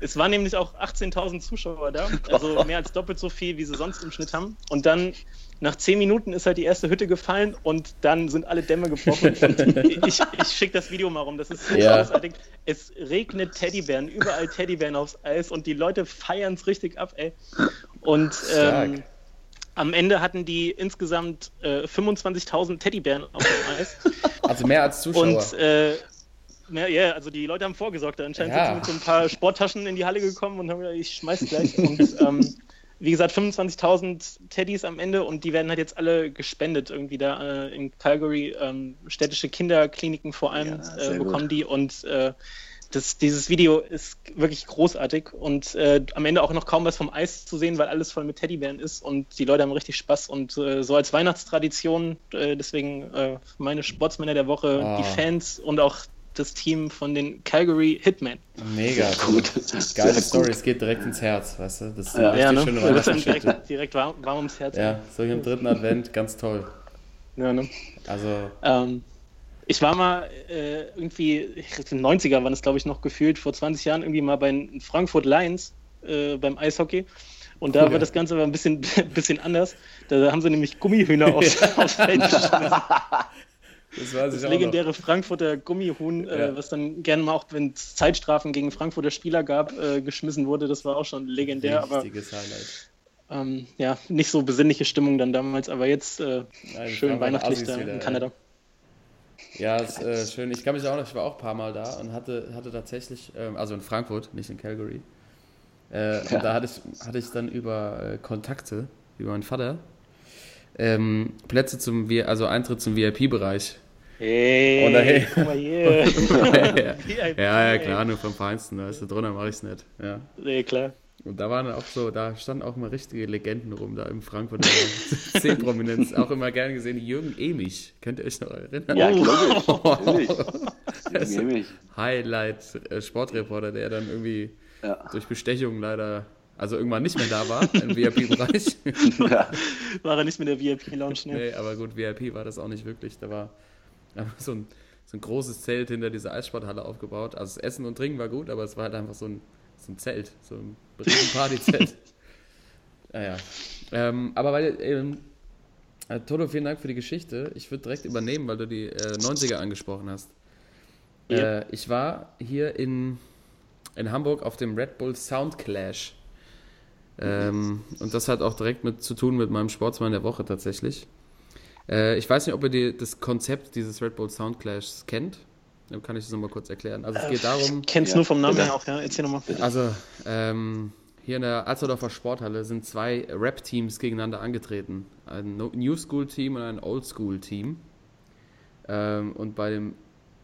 es waren nämlich auch 18.000 Zuschauer da, also mehr als doppelt so viel, wie sie sonst im Schnitt haben. Und dann nach 10 Minuten ist halt die erste Hütte gefallen und dann sind alle Dämme gebrochen. Und ich ich schicke das Video mal rum, das ist so Ja. großartig. Es regnet Teddybären, überall Teddybären aufs Eis und die Leute feiern es richtig ab, ey. Und ähm, Stark. Am Ende hatten die insgesamt äh, 25.000 Teddybären auf dem Eis. also mehr als Zuschauer. Und äh, ja, ja, also die Leute haben vorgesorgt. Anscheinend Ja. sind sie mit so ein paar Sporttaschen in die Halle gekommen und haben gesagt, ich schmeiß gleich. und ähm, wie gesagt, 25.000 Teddys am Ende und die werden halt jetzt alle gespendet irgendwie da äh, in Calgary. Ähm, städtische Kinderkliniken vor allem Ja, äh, gut. bekommen die und äh, das, dieses Video ist wirklich großartig und äh, am Ende auch noch kaum was vom Eis zu sehen, weil alles voll mit Teddybären ist und die Leute haben richtig Spaß und äh, so als Weihnachtstradition, äh, deswegen äh, meine Sportsmänner der Woche, Ah. die Fans und auch das Team von den Calgary Hitmen. Mega Gut. Geile Sehr Story, gut. es geht direkt ins Herz, weißt du? Das ist Ja. eine Ja, richtig ne? schöne Das ist direkt, direkt warm, warm ums Herz. Ja, so im dritten Advent, ganz toll. Ja, ne? Also, Ähm, ich war mal äh, irgendwie, in den 90er waren es, glaube ich, noch gefühlt, vor 20 Jahren irgendwie mal bei den Frankfurt Lions äh, beim Eishockey. Und da Cool, ja. war das Ganze aber ein bisschen, bisschen anders. Da haben sie nämlich Gummihühner aufs, aufs Feld geschmissen. das Das legendäre Frankfurter Gummihuhn, äh, Ja. was dann gerne mal auch, wenn es Zeitstrafen gegen Frankfurter Spieler gab, äh, geschmissen wurde. Das war auch schon legendär. noch. Aber Richtiges Highlight. ähm, ja, nicht so besinnliche Stimmung dann damals. Aber jetzt äh, Nein, schön weihnachtlich da in. Kanada. Ja, ist äh, schön. Ich kann mich auch noch, ich war auch ein paar Mal da und hatte, hatte tatsächlich, ähm, also in Frankfurt, nicht in Calgary. Äh, Ja. Und da hatte ich, hatte ich dann über äh, Kontakte, über meinen Vater, ähm, Plätze zum, also Eintritt zum VIP-Bereich. Hey, Oder hey. guck mal hier. ja, ja, ja, klar, nur vom Feinsten, weißt du, drunter mache ich es nicht. Ja. Nee, klar. Und da waren auch so, da standen auch mal richtige Legenden rum, da im Frankfurter C-Prominenz. Auch immer gern gesehen, Jürgen Emich. Könnt ihr euch noch erinnern? Ja, logisch. Natürlich. Das- Nehme ich. Highlight-Sportreporter, der dann irgendwie Ja. durch Bestechung leider, also irgendwann nicht mehr da war im VIP-Bereich. ja. War er nicht mit der VIP-Lounge, ne? nee, aber gut, VIP war das auch nicht wirklich. Da war einfach so ein, so ein großes Zelt hinter dieser Eissporthalle aufgebaut. Also das Essen und Trinken war gut, aber es war halt einfach so ein, so ein Zelt, so ein Partyzelt. naja. Ähm, aber weil, ähm, äh, Toto, vielen Dank für die Geschichte. Ich würde direkt übernehmen, weil du die äh, 90er angesprochen hast. Ja. Äh, ich war hier in, in Hamburg auf dem Red Bull Sound Clash. Ähm, und das hat auch direkt mit zu tun mit meinem Sportsmann der Woche tatsächlich. Äh, ich weiß nicht, ob ihr die, das Konzept dieses Red Bull Sound Clashs kennt. Dann kann ich das nochmal kurz erklären. Also es geht darum, Kennst Ja, nur vom Namen her auch, ja? Erzähl nochmal. also ähm, hier in der Alsterdorfer Sporthalle sind zwei Rap-Teams gegeneinander angetreten. Ein New School-Team und ein Old School-Team. Ähm, und bei dem,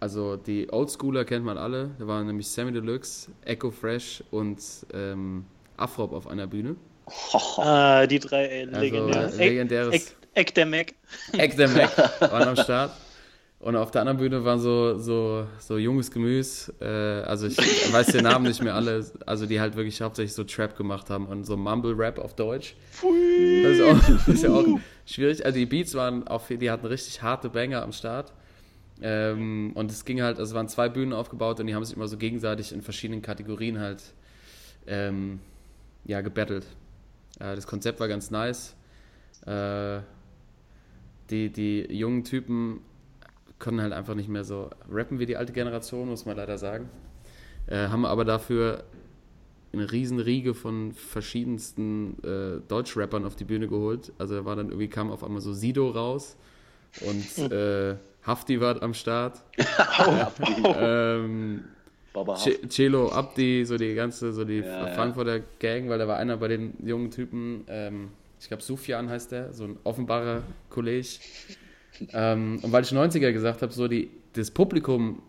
also die Old Schooler kennt man alle. Da waren nämlich Sammy Deluxe, Echo Fresh und ähm, Afrop auf einer Bühne. Ah, die drei, Also legendär. äh, legendäres Eck, Eck der Mac. Eck der Mac waren am Start. Und auf der anderen Bühne waren so, so, so junges Gemüse, äh, also ich weiß den Namen nicht mehr alle, also die halt wirklich hauptsächlich so Trap gemacht haben und so Mumble-Rap auf Deutsch. Das ist, auch, das ist ja auch schwierig. Also die Beats waren auch, die hatten richtig harte Banger am Start. Ähm, und es ging halt, also es waren zwei Bühnen aufgebaut und die haben sich immer so gegenseitig in verschiedenen Kategorien halt ähm, ja, gebettelt. Äh, das Konzept war ganz nice. Äh, die, die jungen Typen können halt einfach nicht mehr so rappen wie die alte Generation, muss man leider sagen. Äh, haben aber dafür eine riesen Riege von verschiedensten äh, Deutschrappern auf die Bühne geholt. Also da war dann irgendwie kam auf einmal so Sido raus und äh, Hafti war am Start. ähm, Celo Abdi, so die ganze, so die Ja, ja. Frankfurter Gang, weil da war einer bei den jungen Typen, ähm, ich glaube Sufjan heißt der, so ein offenbarer Kollege. Ähm, und weil ich 90er gesagt habe, so die, das Publikum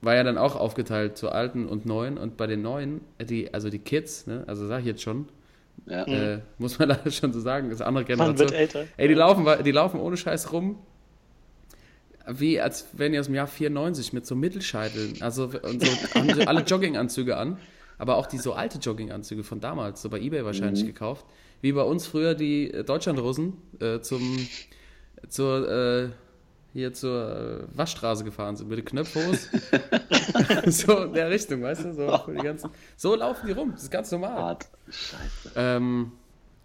war ja dann auch aufgeteilt zu alten und neuen und bei den neuen, äh, die, also die Kids, ne, also sag ich jetzt schon, Ja. äh, muss man leider schon so sagen, ist eine andere Man Generation. wird älter. Ey, die laufen, die laufen ohne Scheiß rum, wie als wären die aus dem Jahr 94 mit so Mittelscheiteln. Also und so, haben sie alle Jogginganzüge an, aber auch die so alte Jogginganzüge von damals, so bei Ebay wahrscheinlich gekauft. Wie bei uns früher die äh, Deutschlandrussen äh, zum zur äh, hier zur äh, Waschstraße gefahren sind mit den Knöpfhos. so in der Richtung, weißt du? So, ganzen, so laufen die rum, das ist ganz normal. Hart. Scheiße. Ähm,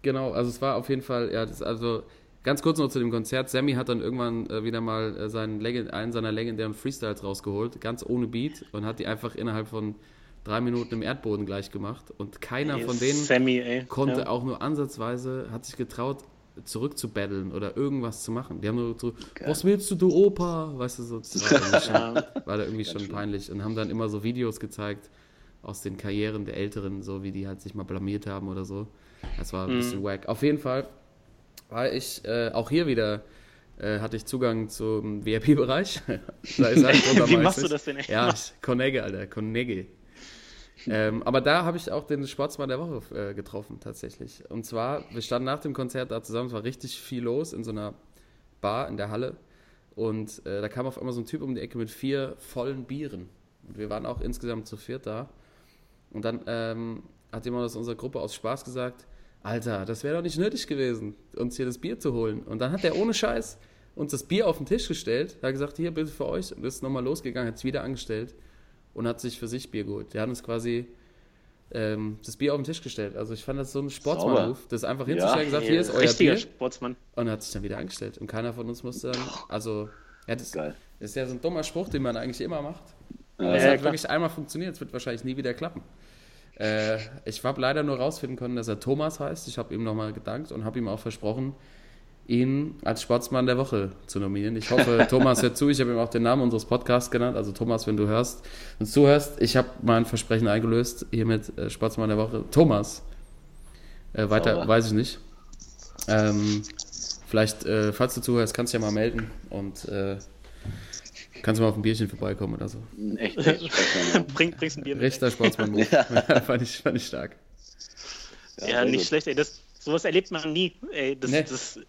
genau, also es war auf jeden Fall, ja, das also ganz kurz noch zu dem Konzert. Sammy hat dann irgendwann äh, wieder mal äh, seinen Legend, einen seiner legendären Freestyles rausgeholt, ganz ohne Beat und hat die einfach innerhalb von drei Minuten im Erdboden gleich gemacht und keiner von denen Sammy, ey. konnte ja. auch nur ansatzweise, hat sich getraut, zurückzubaddeln oder irgendwas zu machen. Die haben nur so, was willst du, du Opa? Weißt du, so, das war, schon, war da irgendwie schon peinlich und haben dann immer so Videos gezeigt aus den Karrieren der Älteren, so wie die halt sich mal blamiert haben oder so. Das war ein bisschen wack. Auf jeden Fall war ich äh, auch hier wieder, äh, hatte ich Zugang zum VIP-Bereich. halt Wie machst du das denn, ey? Ja, Connege, Alter, Connege. Ähm, aber da habe ich auch den Sportsmann der Woche äh, getroffen, tatsächlich. Und zwar, wir standen nach dem Konzert da zusammen, es war richtig viel los in so einer Bar in der Halle. Und äh, da kam auf einmal so ein Typ um die Ecke mit vier vollen Bieren. Und wir waren auch insgesamt zu viert da. Und dann ähm, hat jemand aus unserer Gruppe aus Spaß gesagt, Alter, das wäre doch nicht nötig gewesen, uns hier das Bier zu holen. Und dann hat er ohne Scheiß uns das Bier auf den Tisch gestellt, hat gesagt, hier, bitte für euch. Und ist nochmal losgegangen, hat es wieder angestellt und hat sich für sich Bier geholt. Der hat uns quasi ähm, das Bier auf den Tisch gestellt. Also ich fand das so ein Sportsmann-Move, das einfach hinzustellen und gesagt, hier ist euer Richtiger Bier. Sportsmann. Und hat sich dann wieder angestellt. Und keiner von uns musste dann, also, ja, das, Geil. das ist ja so ein dummer Spruch, den man eigentlich immer macht. Aber Ja, es ja, hat klar. wirklich einmal funktioniert, es wird wahrscheinlich nie wieder klappen. Äh, ich habe leider nur rausfinden können, dass er Thomas heißt. Ich habe ihm nochmal gedankt und habe ihm auch versprochen, ihn als Sportsmann der Woche zu nominieren. Ich hoffe, Thomas hört zu. Ich habe ihm auch den Namen unseres Podcasts genannt. Also Thomas, wenn du hörst und zuhörst, ich habe mein Versprechen eingelöst. Hiermit äh, Sportsmann der Woche. Thomas. Äh, weiter Sauber. weiß ich nicht. Ähm, Vielleicht, äh, falls du zuhörst, kannst du ja mal melden und äh, kannst du mal auf ein Bierchen vorbeikommen oder so. Echt, echt Sportsman, Bring, bringst ein Bier mit. Rechter Sportsmann-Move. fand, ich, fand ich stark. ja. Ja, nicht gut. schlecht, ey. Das, sowas erlebt man nie. Ey, das, Nee. das, Ja.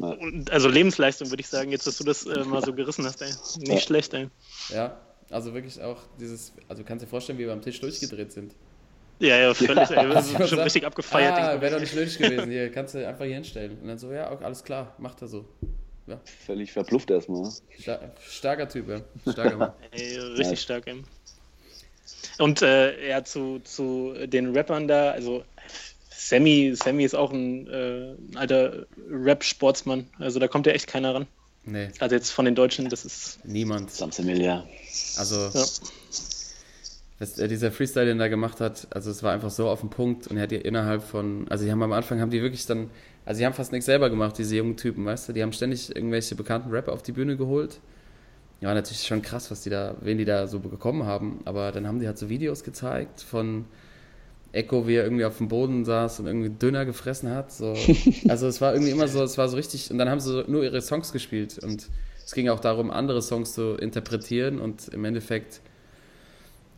Also Lebensleistung, würde ich sagen, jetzt, dass du das äh, mal so gerissen hast, ey. Nicht Ja. schlecht, ey. Ja, also wirklich auch dieses, also kannst dir vorstellen, wie wir am Tisch durchgedreht sind. Ja, ja, völlig, ey. Das ist schon richtig abgefeiert. Ah, wäre doch nicht nötig gewesen. Hier, kannst du einfach hier hinstellen. Und dann so, ja, okay, alles klar, macht er so. Ja, Völlig verblufft erstmal. star starker Typ, ja. Starker Mann. Ey, richtig Ja. stark, ey. Und äh, ja, zu, zu den Rappern da, also Sammy, Sammy ist auch ein, äh, ein alter Rap-Sportsmann. Also da kommt ja echt keiner ran. Nee, Also jetzt von den Deutschen, das ist. niemand. Samsemilia. Also, Ja. das, äh, dieser Freestyle, den er da gemacht hat, also es war einfach so auf den Punkt und er hat ja innerhalb von, also die haben am Anfang, haben die wirklich dann, also die haben fast nichts selber gemacht, diese jungen Typen, weißt du, die haben ständig irgendwelche bekannten Rapper auf die Bühne geholt. Ja, natürlich schon krass, was die da, wen die da so bekommen haben, aber dann haben die halt so Videos gezeigt von Echo, wie er irgendwie auf dem Boden saß und irgendwie Döner gefressen hat. So. Also es war irgendwie immer so, es war so richtig, und dann haben sie nur ihre Songs gespielt und es ging auch darum, andere Songs zu interpretieren und im Endeffekt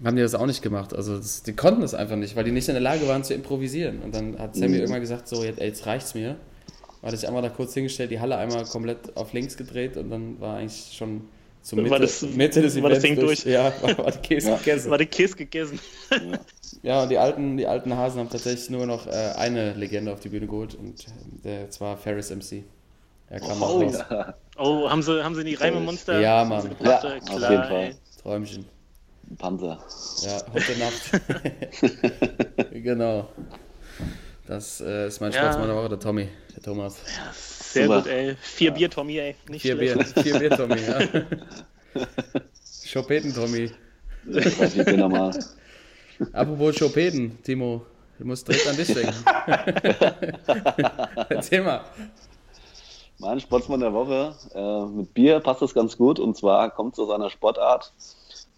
haben die das auch nicht gemacht. Also das, die konnten das einfach nicht, weil die nicht in der Lage waren zu improvisieren. Und dann hat Sammy Mhm. irgendwann gesagt, so jetzt, ey, jetzt reicht's mir. War sich einmal da kurz hingestellt, die Halle einmal komplett auf links gedreht und dann war eigentlich schon zur War Mitte, das- Mitte des war das Events Ding durch? Ja, war, war die Käse Ja. gegessen. War der Käse gegessen. Ja, und die alten, die alten Hasen haben tatsächlich nur noch äh, eine Legende auf die Bühne geholt und äh, der zwar Ferris MC. Er kam auch Oh. raus. Oh, haben sie, haben sie die Reimemonster? Ja, haben Mann. gebracht? Ja, Äh, auf jeden Fall. ey. Träumchen. Ein Panzer. Ja, heute Nacht. genau. Das äh, ist mein Ja. Sportsmann der Woche, der Tommy, der Thomas. Sehr Super. gut, ey. Vier Bier, Tommy, ey. Nicht Vier schlecht. Bier, vier Bier, Tommy, ja. Schopeden, Tommy. Ich weiß nicht, nochmal. Apropos Schopeden, Timo, du musst direkt an dich denken. Erzähl mal. Mein Sportsmann der Woche. Äh, mit Bier passt das ganz gut. Und zwar kommt es aus einer Sportart,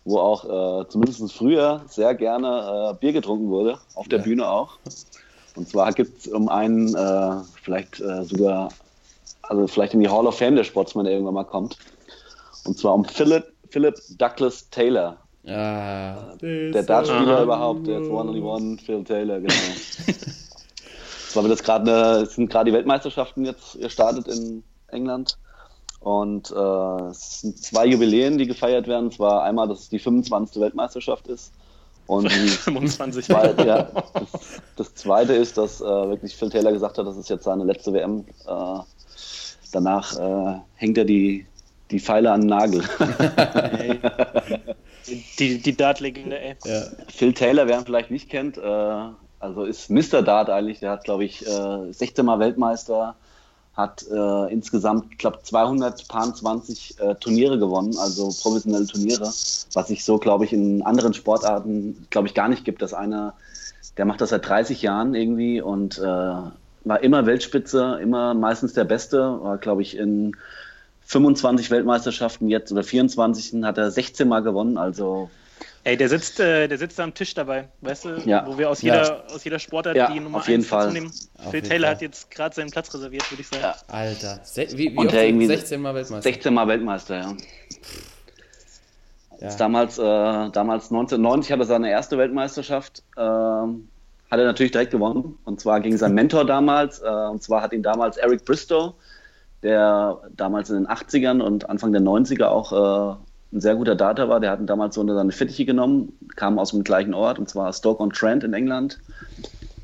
wo auch äh, zumindest früher sehr gerne äh, Bier getrunken wurde. Auf der Ja. Bühne auch. Und zwar gibt es um einen, äh, vielleicht äh, sogar, also vielleicht in die Hall of Fame der Sportsmann, der irgendwann mal kommt. Und zwar um Philip, Philip Douglas Taylor. Ah, Der Dartspieler Aha. überhaupt, der 201, Phil Taylor, genau. Zwar wird es gerade eine, es sind gerade die Weltmeisterschaften jetzt gestartet in England. Und äh, es sind zwei Jubiläen, die gefeiert werden. Und zwar einmal, dass es die 25. Weltmeisterschaft ist. Und die 25. zweite, ja, das, das zweite ist, dass äh, wirklich Phil Taylor gesagt hat, das ist jetzt seine letzte WM. Äh, danach äh, hängt er die, die Pfeile an den Nagel. Die, die Dart-Legende, ey. ja. Phil Taylor, wer ihn vielleicht nicht kennt, äh, also ist Mr. Dart eigentlich. Der hat, glaube ich, äh, 16 Mal Weltmeister, hat äh, insgesamt, ich glaube, 220 äh, Turniere gewonnen, also professionelle Turniere, was sich so, glaube ich, in anderen Sportarten, glaube ich, gar nicht gibt. Dass einer, der macht das seit 30 Jahren irgendwie und äh, war immer Weltspitze, immer meistens der Beste, war, glaube ich, in 25 Weltmeisterschaften jetzt oder 24 hat er 16 Mal gewonnen, also Ey, der sitzt, äh, der sitzt da am Tisch dabei, weißt du? Ja. Wo wir aus Ja. jeder, aus jeder Sportart Ja, die Nummer auf jeden 1 Fall. Auf Phil jeden Taylor Fall. hat jetzt gerade seinen Platz reserviert, würde ich sagen. Ja. Alter. Se wie wie Und oft? der irgendwie 16 Mal Weltmeister. 16 Mal Weltmeister, ja. Ja. Damals, äh, damals 1990 hat er seine erste Weltmeisterschaft, ähm, hat er natürlich direkt gewonnen. Und zwar gegen seinen Mentor damals. Äh, und zwar hat ihn damals Eric Bristow, der damals in den 80ern und Anfang der 90er auch äh, ein sehr guter Data war. Der hat ihn damals so unter seine Fittiche genommen, kam aus dem gleichen Ort, und zwar Stoke-on-Trent in England.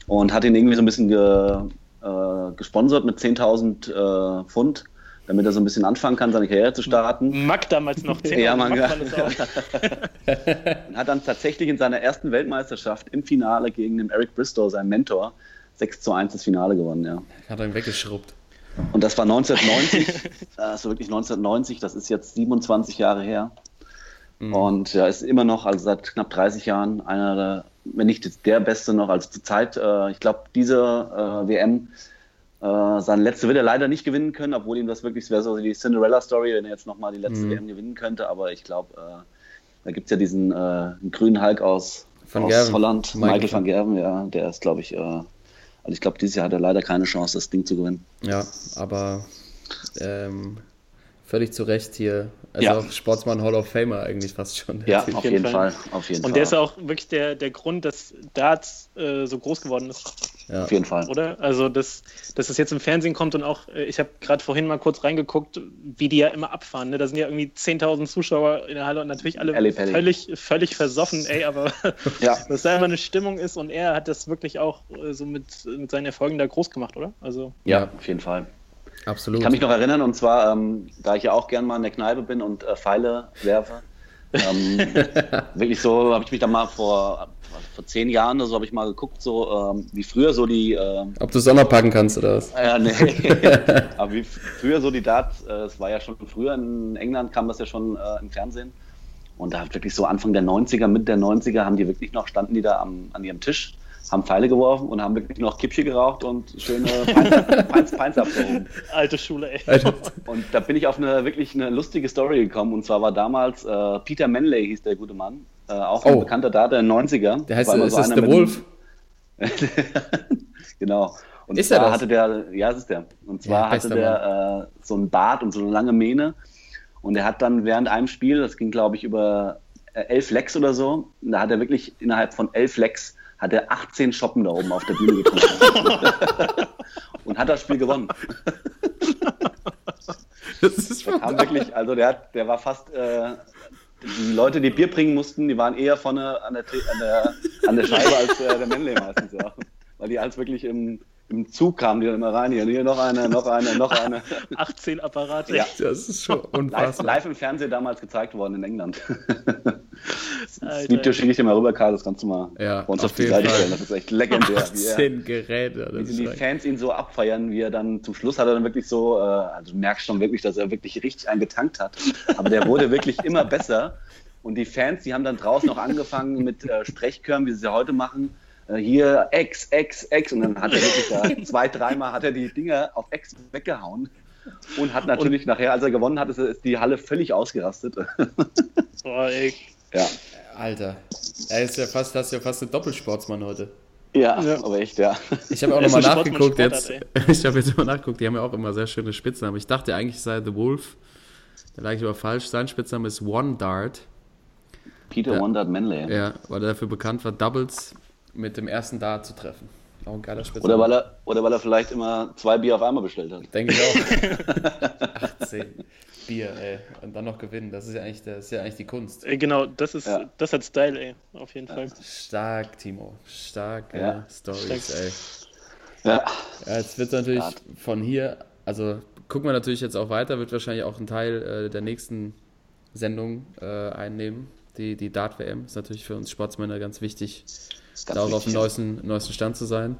Und hat ihn irgendwie so ein bisschen ge, äh, gesponsert mit 10.000 äh, Pfund, damit er so ein bisschen anfangen kann, seine Karriere zu starten. Mack damals noch 10 Ja, macht ja. man hat dann tatsächlich in seiner ersten Weltmeisterschaft im Finale gegen den Eric Bristow, seinen Mentor, 6 zu 1 das Finale gewonnen, ja. Hat er ihn weggeschrubbt. Und das war 1990, also wirklich 1990, das ist jetzt 27 Jahre her. Und ja, ist immer noch, also seit knapp 30 Jahren, einer der, wenn nicht der Beste noch, also zur Zeit, äh, ich glaube, diese äh, WM, äh, seine letzte wird er leider nicht gewinnen können, obwohl ihm das wirklich, wäre so die Cinderella-Story, wenn er jetzt nochmal die letzte WM gewinnen könnte, aber ich glaube, äh, da gibt es ja diesen äh, grünen Hulk aus, aus. Holland, Michael Michael, van Gerven, ja, der ist, glaube ich, äh, also ich glaube, dieses Jahr hat er leider keine Chance, das Ding zu gewinnen. Ja, aber ähm, völlig zu Recht hier. Also Ja. auch Sportsmann Hall of Famer eigentlich fast schon. Ja, auf jeden Fall. Fall. Auf jeden Und Fall. der ist auch wirklich der, der Grund, dass Darts äh, so groß geworden ist, Ja. Auf jeden Fall. oder? Also, dass, dass es jetzt im Fernsehen kommt und auch, äh, ich habe gerade vorhin mal kurz reingeguckt, wie die ja immer abfahren. Ne? Da sind ja irgendwie 10.000 Zuschauer in der Halle und natürlich alle Ellie Pelli. völlig, völlig versoffen, ey, aber Ja. dass da immer eine Stimmung ist und er hat das wirklich auch äh, so mit, mit seinen Erfolgen da groß gemacht, oder? Also, Ja, Ja. auf jeden Fall. Absolut. Ich kann mich noch erinnern, und zwar, ähm, da ich ja auch gern mal in der Kneipe bin und äh, Pfeile werfe, ähm, wirklich so, habe ich mich da mal vor, vor zehn Jahren oder so, habe ich mal geguckt, so ähm, wie früher so die, ähm, Ob du es auch noch packen kannst oder was? äh, nee, aber wie früher so die Darts, äh, es war ja schon früher in England, kam das ja schon äh, im Fernsehen. Und da wirklich so Anfang der 90er, Mitte der 90er haben die wirklich noch, standen die da am, an ihrem Tisch, haben Pfeile geworfen und haben wirklich noch Kippchen geraucht und schöne Pints, abgehoben. alte Schule, ey. Alter. Und da bin ich auf eine wirklich eine lustige Story gekommen. Und zwar war damals äh, Peter Manley, hieß der gute Mann. Äh, auch ein Oh. bekannter Data in den 90er. Der heißt, ist so das einer der mit Wolf? genau. Und Ist er zwar das? hatte der, ja, es ist der. Und zwar Ja, hatte der äh, so einen Bart und so eine lange Mähne. Und er hat dann während einem Spiel, das ging glaube ich über äh, elf Lecks oder so, da hat er wirklich innerhalb von elf Lecks hat er 18 Shoppen da oben auf der Bühne getrunken. und hat das Spiel gewonnen. Das ist Der kam wirklich, also der, hat, der war fast, äh, die Leute, die Bier bringen mussten, die waren eher vorne an der, an der, an der Scheibe als äh, der Manley meistens, ja. Weil die als wirklich im, im Zug kamen, die dann immer rein, hier, hier noch eine, noch eine, noch eine. 18 Apparate. Ja. Das ist schon Live, unfassbar. live im Fernsehen damals gezeigt worden in England. Das. Video schicke ich dir mal rüber, Karl, das kannst du mal Ja, bei uns auf auf die jeden Seite Fall. stellen. Das ist echt legendär. Wie, er, 18 Geräte. wie die Fans ihn so abfeiern, wie er dann zum Schluss hat er dann wirklich so, äh, also du merkst schon wirklich, dass er wirklich richtig einen getankt hat. Aber der wurde wirklich immer besser. Und die Fans, die haben dann draußen auch angefangen mit äh, Sprechchören, wie sie es ja heute machen. Äh, hier X, X, X. Und dann hat er wirklich da zwei, dreimal hat er die Dinger auf X weggehauen. Und hat natürlich nachher, als er gewonnen hat, ist, die Halle völlig ausgerastet. Boah, ey. ja. Alter. Er ist ja fast, das ist ja fast ein Doppelsportsmann heute. Ja, Ja. aber echt, ja. Ich habe auch nochmal Sportmann, nachgeguckt jetzt. Sportart, Ich habe jetzt mal nachgeguckt, die haben ja auch immer sehr schöne Spitznamen. Ich dachte eigentlich, es sei The Wolf. Da lag ich aber falsch. Sein Spitzname ist One Dart. Peter Ja. Wondert Manley. Ja, weil er dafür bekannt war, Doubles mit dem ersten Dart zu treffen. Auch ein geiler Spitzname. Oder weil, er, oder weil er vielleicht immer zwei Bier auf einmal bestellt hat. Denke ich auch. 18 Bier, ey. Und dann noch gewinnen. Das ist ja eigentlich, das ist ja eigentlich die Kunst. Ey, Genau, das ist, Ja. das hat Style, ey. Auf jeden Fall. Stark, Timo. Stark, Ja. Stories, Stark. ey. Ja. Ja, jetzt wird natürlich Start. von hier, also gucken wir natürlich jetzt auch weiter, wird wahrscheinlich auch ein Teil äh, der nächsten Sendung äh, einnehmen. Die, die Dart-WM ist natürlich für uns Sportsmänner ganz wichtig, da auch auf dem neuesten, neuesten Stand zu sein.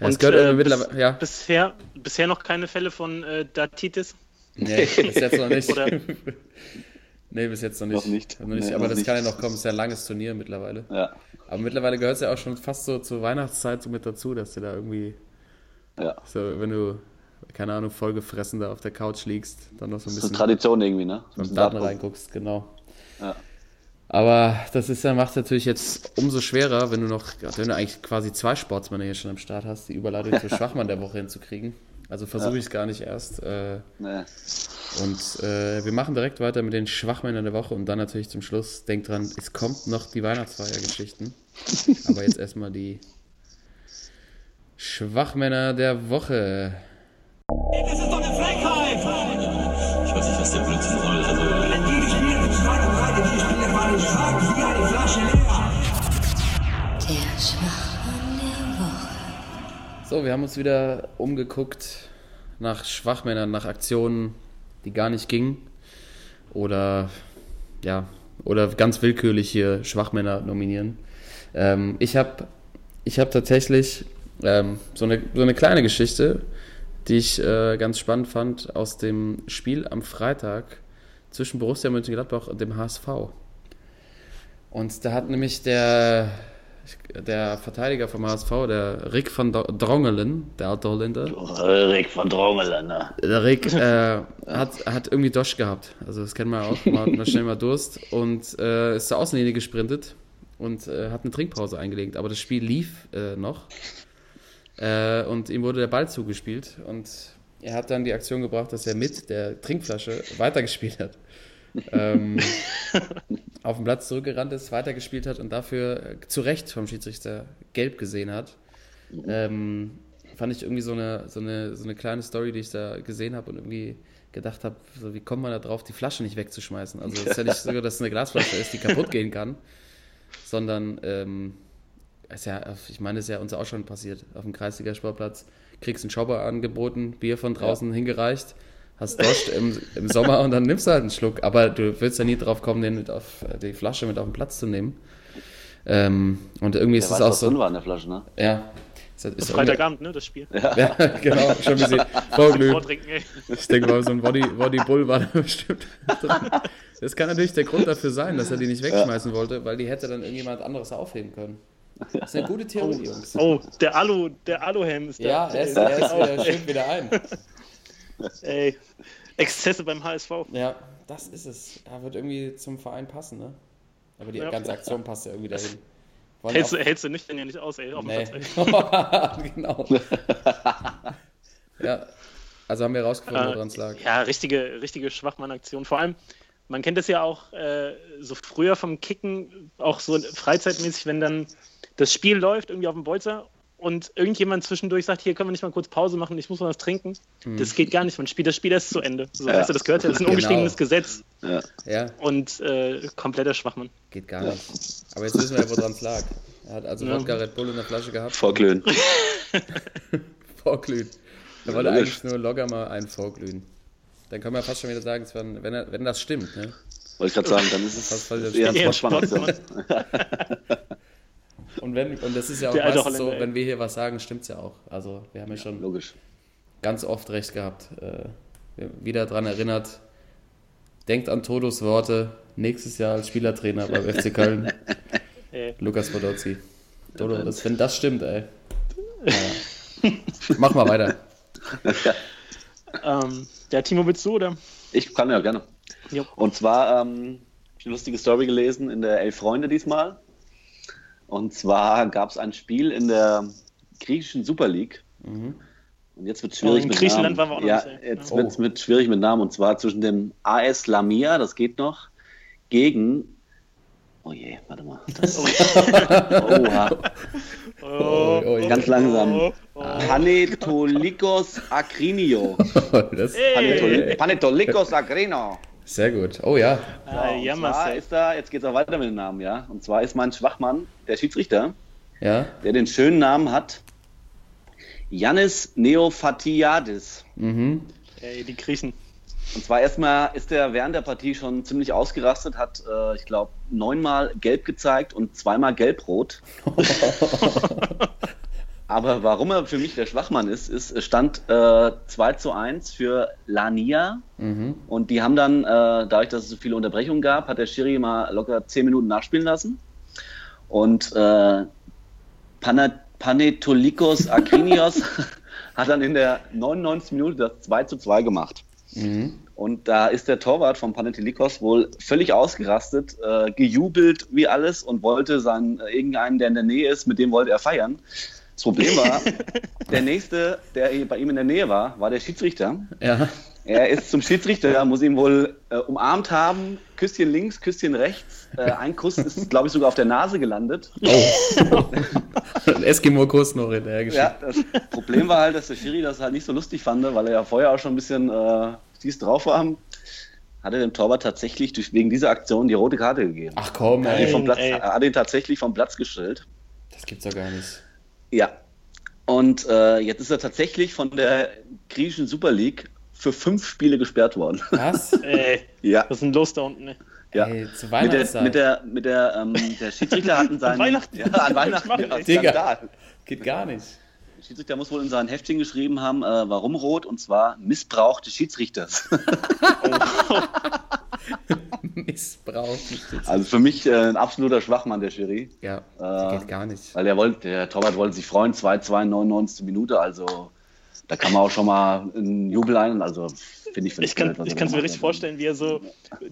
Ja, es Und, gehört äh, bis- mittlerweile, ja, Bisher, bisher noch keine Fälle von äh, Datitis. nee, bis jetzt noch nicht. Oder- nee, bis jetzt noch nicht. Noch nicht. Noch nicht. Nee, aber noch das nicht. kann ja noch kommen, es ist ja ein langes Turnier mittlerweile. Ja. Aber mittlerweile gehört es ja auch schon fast so zur Weihnachtszeit so mit dazu, dass du da irgendwie ja. So, wenn du, keine Ahnung, vollgefressen da auf der Couch liegst, dann noch so ein Das ist bisschen eine Tradition irgendwie, ne? beim Daten reinguckst, genau. Ja. Aber das ist ja, macht natürlich jetzt umso schwerer, wenn du noch, wenn du eigentlich quasi zwei Sportsmänner hier schon am Start hast, die Überladung zur Schwachmann der Woche hinzukriegen. Also versuche ich es gar nicht erst. Äh, Nee. und äh, wir machen direkt weiter mit den Schwachmännern der Woche und dann natürlich zum Schluss, denkt dran, es kommt noch die Weihnachtsfeiergeschichten. Aber jetzt erstmal die Schwachmänner der Woche. So, wir haben uns wieder umgeguckt nach Schwachmännern, nach Aktionen, die gar nicht gingen. Oder ja, oder ganz willkürlich hier Schwachmänner nominieren. Ähm, ich habe ich hab tatsächlich ähm, so, eine, so eine kleine Geschichte, die ich äh, ganz spannend fand aus dem Spiel am Freitag zwischen Borussia Mönchengladbach und dem HSV. Und da hat nämlich der, der Verteidiger vom HSV, der Rick van Drongelen, der alte Holländer, Rick von Drongelen, ne? der Rick äh, hat, hat irgendwie Dosch gehabt. Also das kennen wir auch. Man hat mal schnell mal Durst und äh, ist zur Außenlinie gesprintet und äh, hat eine Trinkpause eingelegt. Aber das Spiel lief äh, noch. Äh, und ihm wurde der Ball zugespielt und er hat dann die Aktion gebracht, dass er mit der Trinkflasche weitergespielt hat. Ähm, auf den Platz zurückgerannt ist, weitergespielt hat und dafür äh, zu Recht vom Schiedsrichter gelb gesehen hat. Ähm, fand ich irgendwie so eine, so, eine, so eine kleine Story, die ich da gesehen habe und irgendwie gedacht habe, so, wie kommt man da drauf, die Flasche nicht wegzuschmeißen? Also es ist ja nicht so, dass es eine Glasflasche ist, die kaputt gehen kann, sondern ähm, ist ja, ich meine, es ist ja uns auch schon passiert auf dem Kreisliga-Sportplatz. Kriegst einen Shopper angeboten, Bier von draußen hingereicht, hast Durst im, im Sommer und dann nimmst du halt einen Schluck. Aber du willst ja nie drauf kommen, den mit auf, die Flasche mit auf den Platz zu nehmen. Ähm, und irgendwie ist Der es auch was drin so. war in der Flasche, ne? Ja. Ist, ist irgendwie- Freitagabend, ne, das Spiel. Ja, genau, schon. Vortrinken, ey. Ich denke mal, so ein Body, Body Bull war da bestimmt drin. Das kann natürlich der Grund dafür sein, dass er die nicht wegschmeißen wollte, weil die hätte dann irgendjemand anderes aufheben können. Das ist eine gute Theorie, Jungs. Oh, der Alu, der Aluhelm ist da. Ja, er ist, er ist wieder, schön wieder ein. Ey, Exzesse beim HSV. Ja, das ist es. Er wird irgendwie zum Verein passen, ne? Aber die Ja. ganze Aktion passt ja irgendwie dahin. Wollen Hältst du, auch- hältst du nicht denn ja nicht aus, ey, auf Nee. Genau. ja, also haben wir rausgefunden, woran es lag. Äh, Ja, richtige, richtige Schwachmann-Aktion. Vor allem, man kennt das ja auch äh, so früher vom Kicken, auch so freizeitmäßig, wenn dann das Spiel läuft, irgendwie auf dem Bolzer und irgendjemand zwischendurch sagt, hier können wir nicht mal kurz Pause machen, ich muss mal was trinken. Das geht gar nicht, man spielt das Spiel erst zu Ende. So, Ja. weißt du, das gehört ja, das ist ein Genau. ungeschriebenes Gesetz Ja. Ja, und äh, kompletter Schwachmann. geht gar nicht. Aber jetzt wissen wir ja, woran es lag. Er hat also Ja. Wodka Red Bull in der Flasche gehabt. Vorglühen. Vorglühen. Er wollte eigentlich nur locker mal einen vorglühen. Dann kann man fast schon wieder sagen, es war, ein- wenn, er, wenn das stimmt, ne? Wollte ich gerade sagen, dann ist es das eher ein Sportmann. Und, wenn, und das ist ja auch meistens so, ey. wenn wir hier was sagen, stimmt es ja auch. Also wir haben ja schon Logisch. ganz oft recht gehabt. Äh, wieder dran erinnert, denkt an Todos Worte, nächstes Jahr als Spielertrainer beim FC Köln. Lukas Podolski. Toto, das, wenn das stimmt, ey. Ja. Mach mal weiter. Ähm, der Timo, willst du, oder? Ich kann ja gerne. Jo. Und zwar ähm, ich eine lustige Story gelesen in der Elf Freunde diesmal. Und zwar gab es ein Spiel in der griechischen Super League. Und jetzt wird schwierig Oh, in mit Griechenland Namen. waren wir auch noch ja, nicht, jetzt Ja. wird es mit schwierig mit Namen. Und zwar zwischen dem AS Lamia, das geht noch, gegen. Oh je, warte mal. Das, Oha. Oh, oh, Ganz langsam. oh, oh. Panetolikos Akrinio. Panetol Panetolikos Akrino. Sehr gut. Oh ja. Und jammer, zwar ist da, jetzt geht es auch weiter mit dem Namen, ja. Und zwar ist mein Schwachmann der Schiedsrichter, Ja. der den schönen Namen hat Yannis Neofatiadis. Mhm. Ey, die Griechen. Und zwar erstmal ist er während der Partie schon ziemlich ausgerastet, hat, äh, ich glaube, neunmal gelb gezeigt und zweimal gelb-rot. Aber warum er für mich der Schwachmann ist, ist, es stand äh, 2 zu 1 für Lania. Mhm. Und die haben dann, äh, dadurch, dass es so viele Unterbrechungen gab, hat der Schiri mal locker 10 Minuten nachspielen lassen. Und äh, Pana Panetolikos Akrinios hat dann in der 99. Minute das 2 zu 2 gemacht. Mhm. Und da ist der Torwart von Panetilikos wohl völlig ausgerastet, äh, gejubelt wie alles und wollte seinen, äh, irgendeinen, der in der Nähe ist, mit dem wollte er feiern. Das Problem war, der nächste, der hier bei ihm in der Nähe war, war der Schiedsrichter. Ja. Er ist zum Schiedsrichter, muss ihn wohl äh, umarmt haben, Küsschen links, Küsschen rechts. Äh, ein Kuss ist, glaube ich, sogar auf der Nase gelandet. Oh. Ein Eskimo-Kuss noch hinterher geschickt. Ja, das Problem war halt, dass der Schiri das halt nicht so lustig fand, weil er ja vorher auch schon ein bisschen äh, dies drauf war. Hat er dem Torwart tatsächlich durch, wegen dieser Aktion die rote Karte gegeben. Ach komm, Hat ihn, Platz, ey. hat ihn tatsächlich vom Platz gestellt. Das gibt's doch gar nicht. Ja. Und äh, jetzt ist er tatsächlich von der griechischen Super League für fünf Spiele gesperrt worden. Was? Ey, ja. was ist denn los da unten, ey? ja. Ey, zu Mit der, mit der, mit der, ähm, der Schiedsrichter hatten seinen. Weihnachten? Ja, an Weihnachten. Machen, ey. Digga. Geht gar nicht. Der Schiedsrichter muss wohl in sein Heftchen geschrieben haben, äh, warum rot, und zwar Missbrauch des Schiedsrichters. Missbrauch. Also für mich äh, ein absoluter Schwachmann, der Jury. Ja, Äh, geht gar nicht. Weil der, wollte, der Torwart wollte sich freuen, 2-2, 99. Minute, also da kann man auch schon mal einen Jubel ein, also finde ich Ich kann es mir richtig vorstellen, wie er so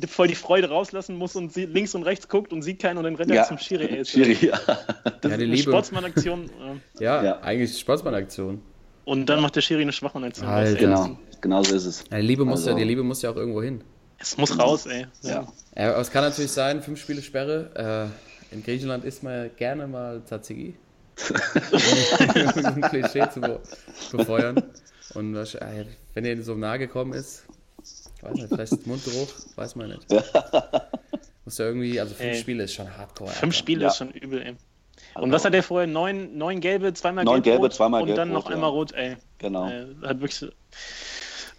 voll die Freude rauslassen muss und sie links und rechts guckt und sieht keinen und dann rennt er Ja. zum Schiri. Ey. Schiri, ja. Ja, die eine. Sportsmann-Aktion. äh, Ja, Ja. eigentlich Sportsmann-Aktion. Und dann macht der Schiri eine Schwachmann-Aktion. Alter. Genau, genau so ist es. Ja, die, Liebe muss Also- ja, die Liebe muss ja auch irgendwo hin. Es muss raus, ey. Ja. Ja, aber es kann natürlich sein, fünf Spiele Sperre. Äh, in Griechenland isst man ja gerne mal Tzatziki. Um ein Klischee zu be befeuern. Und äh, wenn ihr so nahe gekommen ist, ich weiß nicht, vielleicht ist Mundgeruch, weiß man nicht. Muss ja irgendwie, also fünf Ey. Spiele ist schon hardcore. Fünf Alter. Spiele Ja. ist schon übel, ey. Und was hat der vorher? Neun, neun gelbe, zweimal Neun gelb, gelbe, zweimal und dann gelb-rot, noch einmal ja. rot, ey. Genau. Äh, hat wirklich,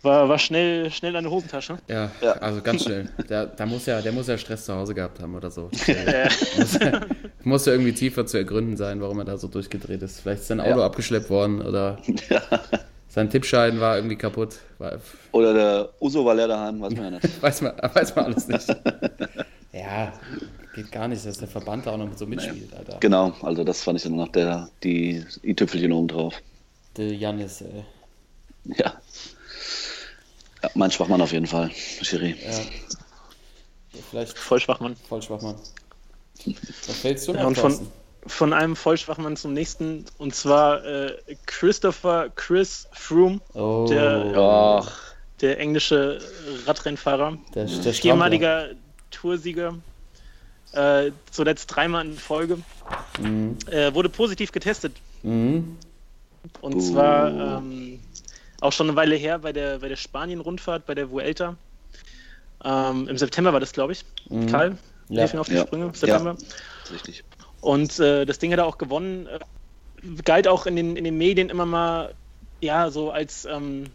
war, war schnell, schnell eine Hosentasche. Ja, Ja. also ganz schnell. Der, da muss ja, der muss ja Stress zu Hause gehabt haben oder so. Äh, muss, muss ja irgendwie tiefer zu ergründen sein, warum er da so durchgedreht ist. Vielleicht ist sein Auto Ja. abgeschleppt worden oder sein Tippschein war irgendwie kaputt. War, Oder der Uso Valerian, weiß man ja nicht. weiß, man, weiß man alles nicht. Ja, geht gar nicht, dass der Verband da auch noch so mitspielt, Alter. Genau, also das fand ich dann noch der, die i-Tüpfelchen oben drauf. Der Jannis, ey. Ja. Ja. Mein Schwachmann auf jeden Fall, Schiri. Ja. Vielleicht voll Schwachmann. voll Schwachmann. Was fällst du noch, Ja, und von, von einem Vollschwachmann zum nächsten, und zwar äh, Christopher Chris Froome, Oh, der- Ach, der englische Radrennfahrer. der, der. Viermaliger Toursieger, äh, zuletzt dreimal in Folge, Mhm. äh, wurde positiv getestet. Mhm. Und Uh. zwar ähm, auch schon eine Weile her bei der, bei der Spanien-Rundfahrt, bei der Vuelta. Ähm, Im September war das, glaube ich. Mhm. Karl, Ja. hilf mir auf die Ja. Sprünge. September. richtig. Und äh, das Ding hat er auch gewonnen. Äh, galt auch in den, in den Medien immer mal, ja, so als ähm,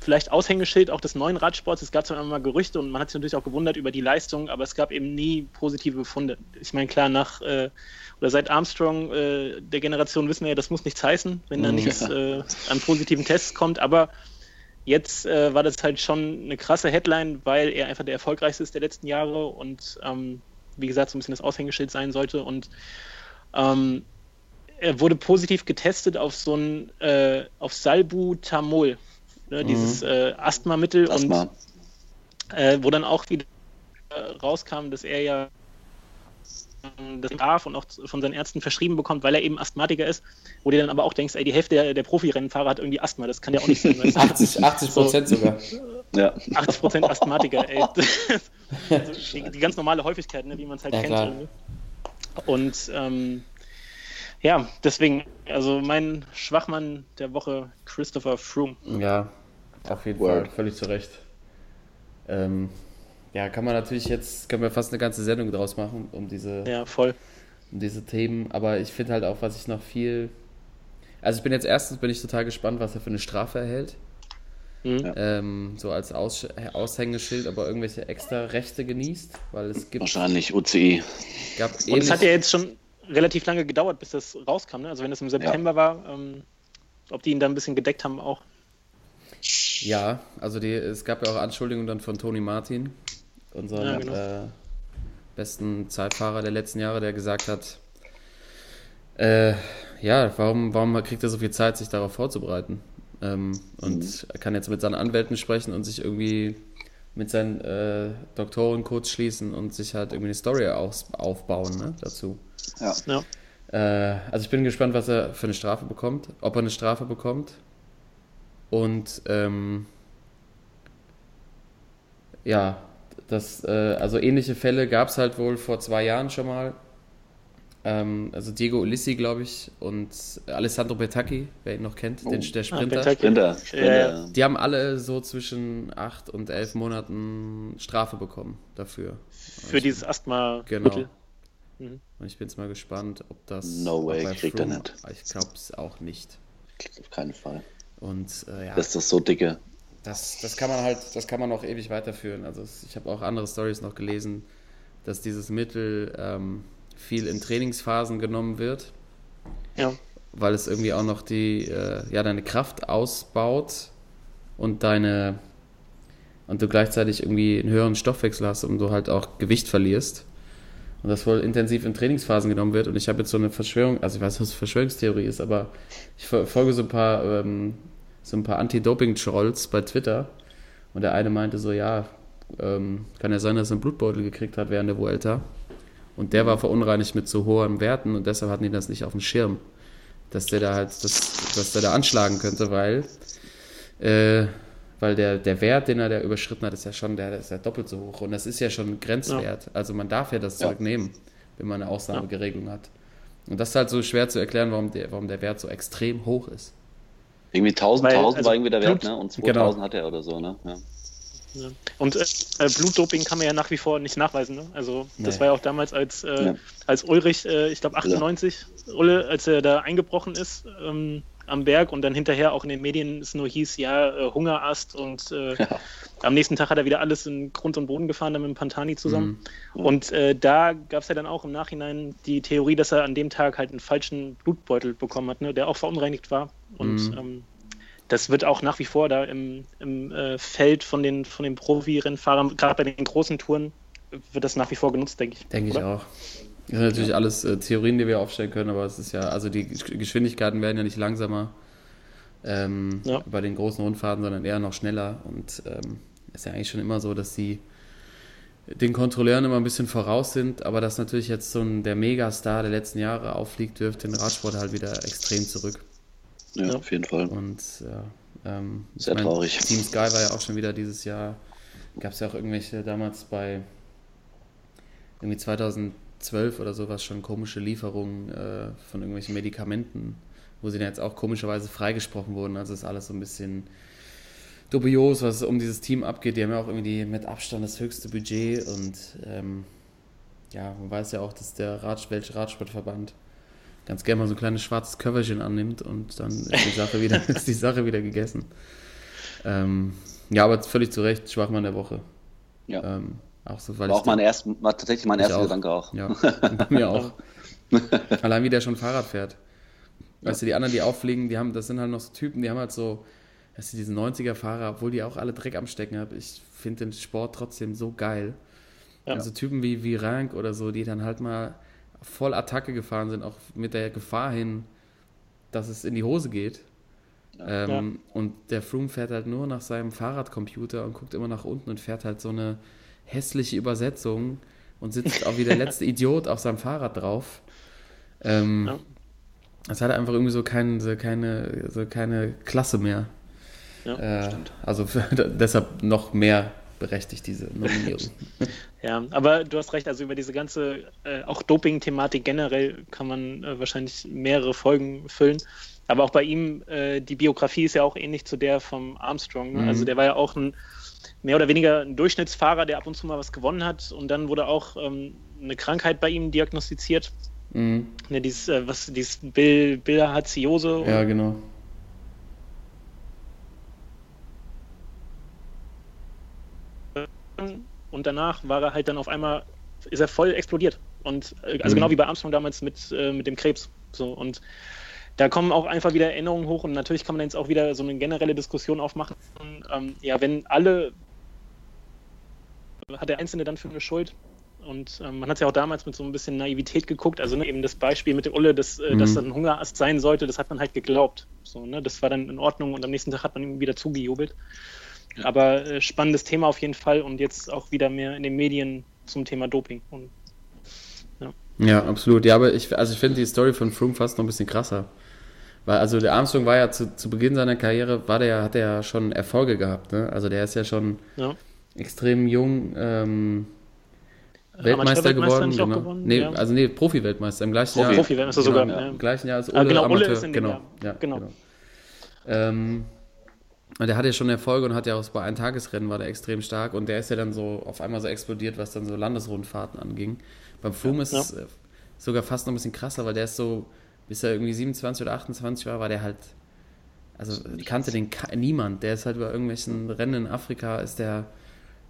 vielleicht Aushängeschild auch des neuen Radsports. Es gab zwar immer Gerüchte und man hat sich natürlich auch gewundert über die Leistung, aber es gab eben nie positive Befunde. Ich meine, klar, nach äh, oder seit Armstrong äh, der Generation wissen wir ja, das muss nichts heißen, wenn da nichts äh, an positiven Tests kommt, aber Jetzt äh, war das halt schon eine krasse Headline, weil er einfach der erfolgreichste ist der letzten Jahre und ähm, wie gesagt so ein bisschen das Aushängeschild sein sollte. Und ähm, er wurde positiv getestet auf so ein äh, auf Salbutamol, ne, dieses äh, Asthmamittel Asthma. und äh, wo dann auch wieder äh, rauskam, dass er ja ähm, das darf und auch von seinen Ärzten verschrieben bekommt, weil er eben Asthmatiker ist, wo du dann aber auch denkst, ey, die Hälfte der, der Profirennfahrer hat irgendwie Asthma, das kann ja auch nicht sein. weißt du? 80, 80 Prozent sogar. Ja, 80% Asthmatiker, ey. Also die, die ganz normale Häufigkeit, ne, wie man es halt Ja, kennt. klar. Und ähm, ja, deswegen, also mein Schwachmann der Woche, Christopher Froome. Ja, auf jeden Word. Fall, völlig zu Recht. Ähm, ja, kann man natürlich jetzt, können wir fast eine ganze Sendung draus machen, um diese, Ja, voll. um diese Themen. Aber ich finde halt auch, was ich noch viel. Also ich bin jetzt erstens bin ich total gespannt, was er für eine Strafe erhält. Mhm. Ja. Ähm, so als Aus Aushängeschild, aber irgendwelche extra Rechte genießt, weil es gibt, wahrscheinlich UCI. gab Und es hat ja jetzt schon relativ lange gedauert, bis das rauskam. Ne? Also wenn es im September war, ähm, ob die ihn da ein bisschen gedeckt haben auch. Ja, also die, es gab ja auch Anschuldigungen dann von Toni Martin, unserem Ja, genau. äh, besten Zeitfahrer der letzten Jahre, der gesagt hat, äh, ja, warum, warum kriegt er so viel Zeit, sich darauf vorzubereiten? Ähm, und er kann jetzt mit seinen Anwälten sprechen und sich irgendwie mit seinen äh, Doktoren kurz schließen und sich halt irgendwie eine Story aus, aufbauen ne, dazu. Ja. Ja. Äh, also ich bin gespannt, was er für eine Strafe bekommt, ob er eine Strafe bekommt. Und ähm, ja, das, äh, also ähnliche Fälle gab es halt wohl vor zwei Jahren schon mal. Ähm, also Diego Ulissi, glaube ich, und Alessandro Bertacchi, wer ihn noch kennt, den, der Sprinter. Bertacchi. Sprinter. Sprinter. Ja. Die haben alle so zwischen acht und elf Monaten Strafe bekommen dafür. Für dieses Asthma-Mittel. Genau. Und ich bin jetzt mal gespannt, ob das. No way, kriegt er nicht. Ich glaube es auch nicht. Auf keinen Fall. Und äh, ja, Das ist das so dicke. das, das kann man halt, das kann man noch ewig weiterführen. Also ich habe auch andere Stories noch gelesen, dass dieses Mittel ähm, viel in Trainingsphasen genommen wird, Ja. weil es irgendwie auch noch die, äh, ja, deine Kraft ausbaut und deine und du gleichzeitig irgendwie einen höheren Stoffwechsel hast und du halt auch Gewicht verlierst. Und das wohl intensiv in Trainingsphasen genommen wird. Und ich habe jetzt so eine Verschwörung, also ich weiß nicht, was Verschwörungstheorie ist, aber ich folge so ein paar, ähm, so ein paar Anti-Doping-Trolls bei Twitter. Und der eine meinte so, ja, ähm, kann ja sein, dass er einen Blutbeutel gekriegt hat während der Vuelta. Und der war verunreinigt mit zu hohen Werten und deshalb hatten die das nicht auf dem Schirm. Dass der da halt, das was der da anschlagen könnte, weil, äh, weil der, der Wert, den er da überschritten hat, ist ja schon, der, ist ja doppelt so hoch. Und das ist ja schon ein Grenzwert. Also man darf ja das Ja. Zeug nehmen, wenn man eine Ausnahmeregelung hat. Und das ist halt so schwer zu erklären, warum der, warum der Wert so extrem hoch ist. Irgendwie 1000, Weil, 1000 also war irgendwie der Wert, Blut- ne? Und Genau. 2000 hat er oder so, ne? Ja. Ja. Und äh, äh, Blutdoping kann man ja nach wie vor nicht nachweisen. Ne? Also das Nee. war ja auch damals, als, äh, Ja. als Ulrich, äh, ich glaube 98, Ulle, als er da eingebrochen ist ähm, am Berg und dann hinterher auch in den Medien es nur hieß, ja, äh, Hungerast und äh, Ja. am nächsten Tag hat er wieder alles in Grund und Boden gefahren, dann mit dem Pantani zusammen. Mhm. Und äh, da gab es ja dann auch im Nachhinein die Theorie, dass er an dem Tag halt einen falschen Blutbeutel bekommen hat, ne? der auch verunreinigt war. Und Mhm. ähm, das wird auch nach wie vor da im, im äh, Feld von den, von den Profi-Rennfahrern, gerade bei den großen Touren, wird das nach wie vor genutzt, denke ich. Denke ich auch. Das sind natürlich alles äh, Theorien, die wir aufstellen können, aber es ist ja, also die Gesch- Geschwindigkeiten werden ja nicht langsamer ähm, Ja. bei den großen Rundfahrten, sondern eher noch schneller. Und ähm, ist ja eigentlich schon immer so, dass die den Kontrolleuren immer ein bisschen voraus sind, aber dass natürlich jetzt so ein, der Megastar der letzten Jahre auffliegt, wirft den Radsport halt wieder extrem zurück. Ja, Ja. auf jeden Fall. Und ja, ähm, Sehr traurig. Team Sky war ja auch schon wieder dieses Jahr. Gab es ja auch irgendwelche damals bei irgendwie 2012 oder sowas schon komische Lieferungen äh, von irgendwelchen Medikamenten, wo sie dann jetzt auch komischerweise freigesprochen wurden. Also ist alles so ein bisschen dubios, was um dieses Team abgeht. Die haben ja auch irgendwie mit Abstand das höchste Budget und ähm, ja, man weiß ja auch, dass der Rad, welche Radsportverband ganz gerne mal so ein kleines schwarzes Köfferchen annimmt und dann ist die Sache wieder, ist die Sache wieder gegessen. Ähm, ja, aber völlig zu Recht, Schwachmann der Woche. Ja. Ähm, auch so, weil War ich auch mein erst, war tatsächlich mein erster auch. Gedanke auch. ja, bei mir auch. Allein wie der schon Fahrrad fährt. Weißt du, die anderen, die auffliegen, die haben, das sind halt noch so Typen, die haben halt so, weißt du, diese 90er-Fahrer, obwohl die auch alle Dreck am Stecken haben. Ich finde den Sport trotzdem so geil. Ja. Also Typen wie, wie Rank oder so, die dann halt mal voll Attacke gefahren sind, auch mit der Gefahr hin, dass es in die Hose geht. Ähm, Und der Froome fährt halt nur nach seinem Fahrradcomputer und guckt immer nach unten und fährt halt so eine hässliche Übersetzung und sitzt auch wie der letzte Idiot auf seinem Fahrrad drauf. Ähm, Ja. Das hat einfach irgendwie so, kein, so, keine, so keine Klasse mehr. Ja, äh, also für, deshalb noch mehr berechtigt diese Nominierung. Ja, aber du hast recht, also über diese ganze, äh, auch Doping-Thematik generell kann man äh, wahrscheinlich mehrere Folgen füllen. Aber auch bei ihm, äh, die Biografie ist ja auch ähnlich zu der vom Armstrong. Ne? Mhm. Also der war ja auch ein mehr oder weniger ein Durchschnittsfahrer, der ab und zu mal was gewonnen hat. Und dann wurde auch ähm, eine Krankheit bei ihm diagnostiziert. mhm. Ne, dieses, äh, was, dieses Bil Bilharziose. Ja, genau. und danach war er halt dann auf einmal, ist er voll explodiert. Und äh, also Mhm. genau wie bei Armstrong damals mit, äh, mit dem Krebs. So und da kommen auch einfach wieder Erinnerungen hoch und natürlich kann man jetzt auch wieder so eine generelle Diskussion aufmachen. Ähm, ja, wenn alle hat der Einzelne dann für eine Schuld? Und ähm, man hat es ja auch damals mit so ein bisschen Naivität geguckt. Also ne, eben das Beispiel mit dem Ulle, dass, äh, Mhm. dass das ein Hungerast sein sollte, das hat man halt geglaubt. So, ne? Das war dann in Ordnung und am nächsten Tag hat man ihm wieder zugejubelt. Aber äh, spannendes Thema auf jeden Fall und jetzt auch wieder mehr in den Medien zum Thema Doping. Und Ja, absolut. Ja, aber ich, also ich finde die Story von Froome fast noch ein bisschen krasser. Weil, also der Armstrong war ja zu, zu Beginn seiner Karriere, war der, ja- hat er ja schon Erfolge gehabt. Ne? Also der ist ja schon ja. Extrem jung ähm, Weltmeister Amateurweltmeister geworden. nicht auch Genau. gewonnen? nee, Ja. Also nee, Profi-Weltmeister im gleichen Profi. Jahr. Profi-Weltmeister genau, sogar, ja. Im gleichen Jahr als Ulle, Ah, genau, Ulle Amateur. ist in dem genau, Jahr. Ja, Genau. genau. Ähm, und der hatte ja schon Erfolge und hat ja auch bei Eintagesrennen war der extrem stark und der ist ja dann so auf einmal so explodiert, was dann so Landesrundfahrten anging. Beim ist Ja. es äh, sogar fast noch ein bisschen krasser, weil der ist so, bis er irgendwie 27 oder 28 war, war der halt, also kannte den niemand. Der ist halt bei irgendwelchen Rennen in Afrika, ist der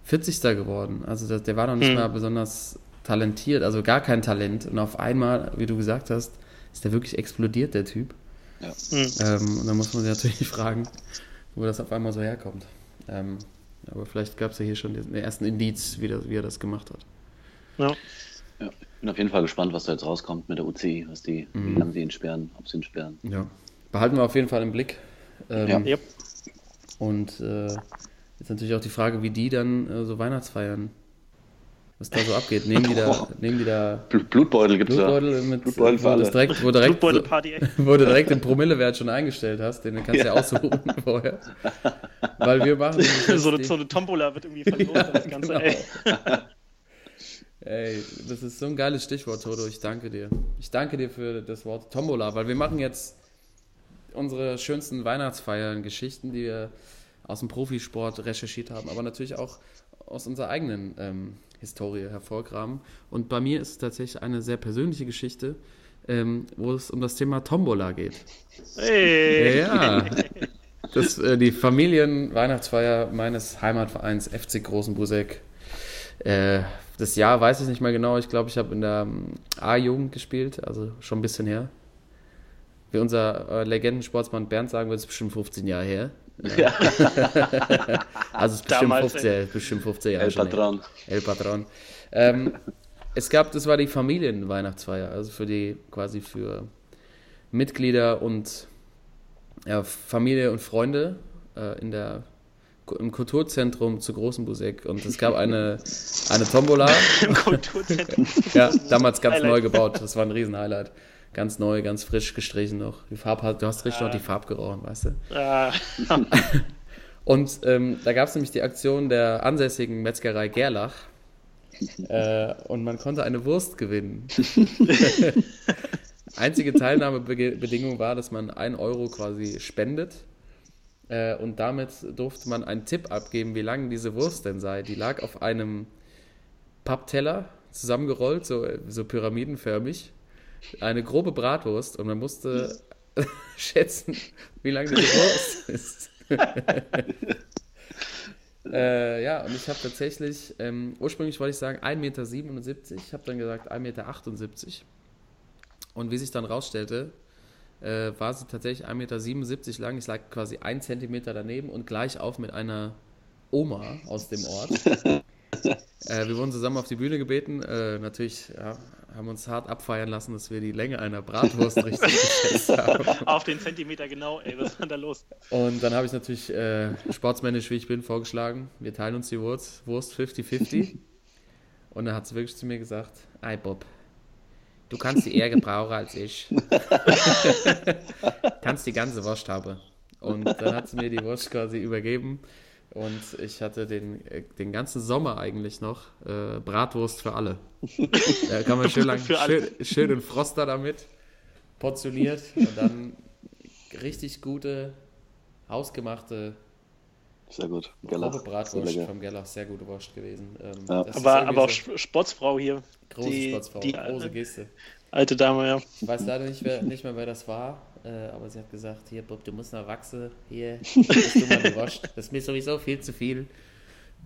40. geworden. Also das, der war noch nicht Hm. mal besonders talentiert, also gar kein Talent. Und auf einmal, wie du gesagt hast, ist der wirklich explodiert, der Typ. Ja. Hm. Ähm, und da muss man sich natürlich fragen, wo das auf einmal so herkommt. Ähm, aber vielleicht gab es ja hier schon den ersten Indiz, wie, das, wie er das gemacht hat. Ja. Ja. Ich bin auf jeden Fall gespannt, was da jetzt rauskommt mit der UCI, was die, Mhm. wie lange sie ihn sperren, ob sie ihn sperren. Ja. Behalten wir auf jeden Fall im Blick. Ähm, Ja. Yep. Und äh, jetzt natürlich auch die Frage, wie die dann äh, so Weihnachtsfeiern was da so abgeht. Nehmen die da, nehmen die da Bl- Blutbeutel gibt es da. Blutbeutel mit, Blutbeutel wo, das direkt, wo, direkt, Blutbeutelparty, wo du direkt den Promillewert schon eingestellt hast, den kannst du ja, aussuchen vorher. Weil wir machen so, eine, so eine Tombola wird irgendwie verloren, das Ganze, genau. ey. Ey, das ist so ein geiles Stichwort, Toto. Ich danke dir. Ich danke dir für das Wort Tombola, weil wir machen jetzt unsere schönsten Weihnachtsfeiern, Geschichten, die wir aus dem Profisport recherchiert haben, aber natürlich auch aus unserer eigenen ähm, Historie hervorgraben. Und bei mir ist es tatsächlich eine sehr persönliche Geschichte, ähm, wo es um das Thema Tombola geht. Ey. Ja, das, äh, die Familienweihnachtsfeier meines Heimatvereins FC Großenbuseck. Äh, das Jahr weiß ich nicht mehr genau. Ich glaube, ich habe in der ähm, A-Jugend gespielt, also schon ein bisschen her. Wie unser äh, Legendensportsmann Bernd sagen wird, es ist bestimmt 15 Jahre her. Ja. also es ist bestimmt Damals, 15, bestimmt 15 Jahre El schon. Patron. El Patron. Ähm, es gab, das war die Familienweihnachtsfeier, also für die, quasi für Mitglieder und ja, Familie und Freunde äh, in der, im Kulturzentrum zu Großen Buseck. Und es gab eine, eine Tombola, Im Kulturzentrum. ja, damals ganz neu gebaut. Das war ein Riesenhighlight. Ganz neu, ganz frisch gestrichen noch. Die Farbe, du hast richtig noch die Farbe gerochen, weißt du? Ah, Und ähm, da gab es nämlich die Aktion der ansässigen Metzgerei Gerlach. Äh, und man konnte eine Wurst gewinnen. Einzige Teilnahmebedingung war, dass man 1 Euro quasi spendet. Äh, und damit durfte man einen Tipp abgeben, wie lang diese Wurst denn sei. Die lag auf einem Pappteller zusammengerollt, so, so pyramidenförmig. Eine grobe Bratwurst und man musste schätzen, wie lang diese Wurst ist. äh, ja, und ich habe tatsächlich, ähm, ursprünglich wollte ich sagen 1,77 Meter, ich habe dann gesagt 1,78 Meter. Und wie sich dann rausstellte, äh, war sie tatsächlich 1,77 Meter lang. Ich lag quasi ein Zentimeter daneben und gleich auf mit einer Oma aus dem Ort. äh, wir wurden zusammen auf die Bühne gebeten. Äh, natürlich ja, haben uns hart abfeiern lassen, dass wir die Länge einer Bratwurst richtig geschätzt haben. auf den Zentimeter genau, ey, was war da los? Und dann habe ich natürlich äh, sportsmännisch, wie ich bin, vorgeschlagen, wir teilen uns die Wurst, Wurst 50-50. Und dann hat sie wirklich zu mir gesagt, ei Bob, du kannst die eher gebrauchen als ich. kannst die ganze Wurst haben. Und dann hat sie mir die Wurst quasi übergeben. Und ich hatte den, äh, den ganzen Sommer eigentlich noch äh, Bratwurst für alle. Da kann man schön lang, schön, schön in Froster damit, portioniert und dann richtig gute, hausgemachte Sehr gut. grobe Geller. Sehr Bratwurst lecker. vom Gerlach. Sehr gute Wurst gewesen. Ähm, Ja. Aber, aber auch so Sp- Sportsfrau hier. große die, Sportsfrau, die große Geste. alte Dame, ja. Ich weiß leider nicht, wer, nicht mehr, wer das war, äh, aber sie hat gesagt, hier Bob, du musst noch wachsen, hier, isst du mal Wurst. Das ist mir sowieso viel zu viel.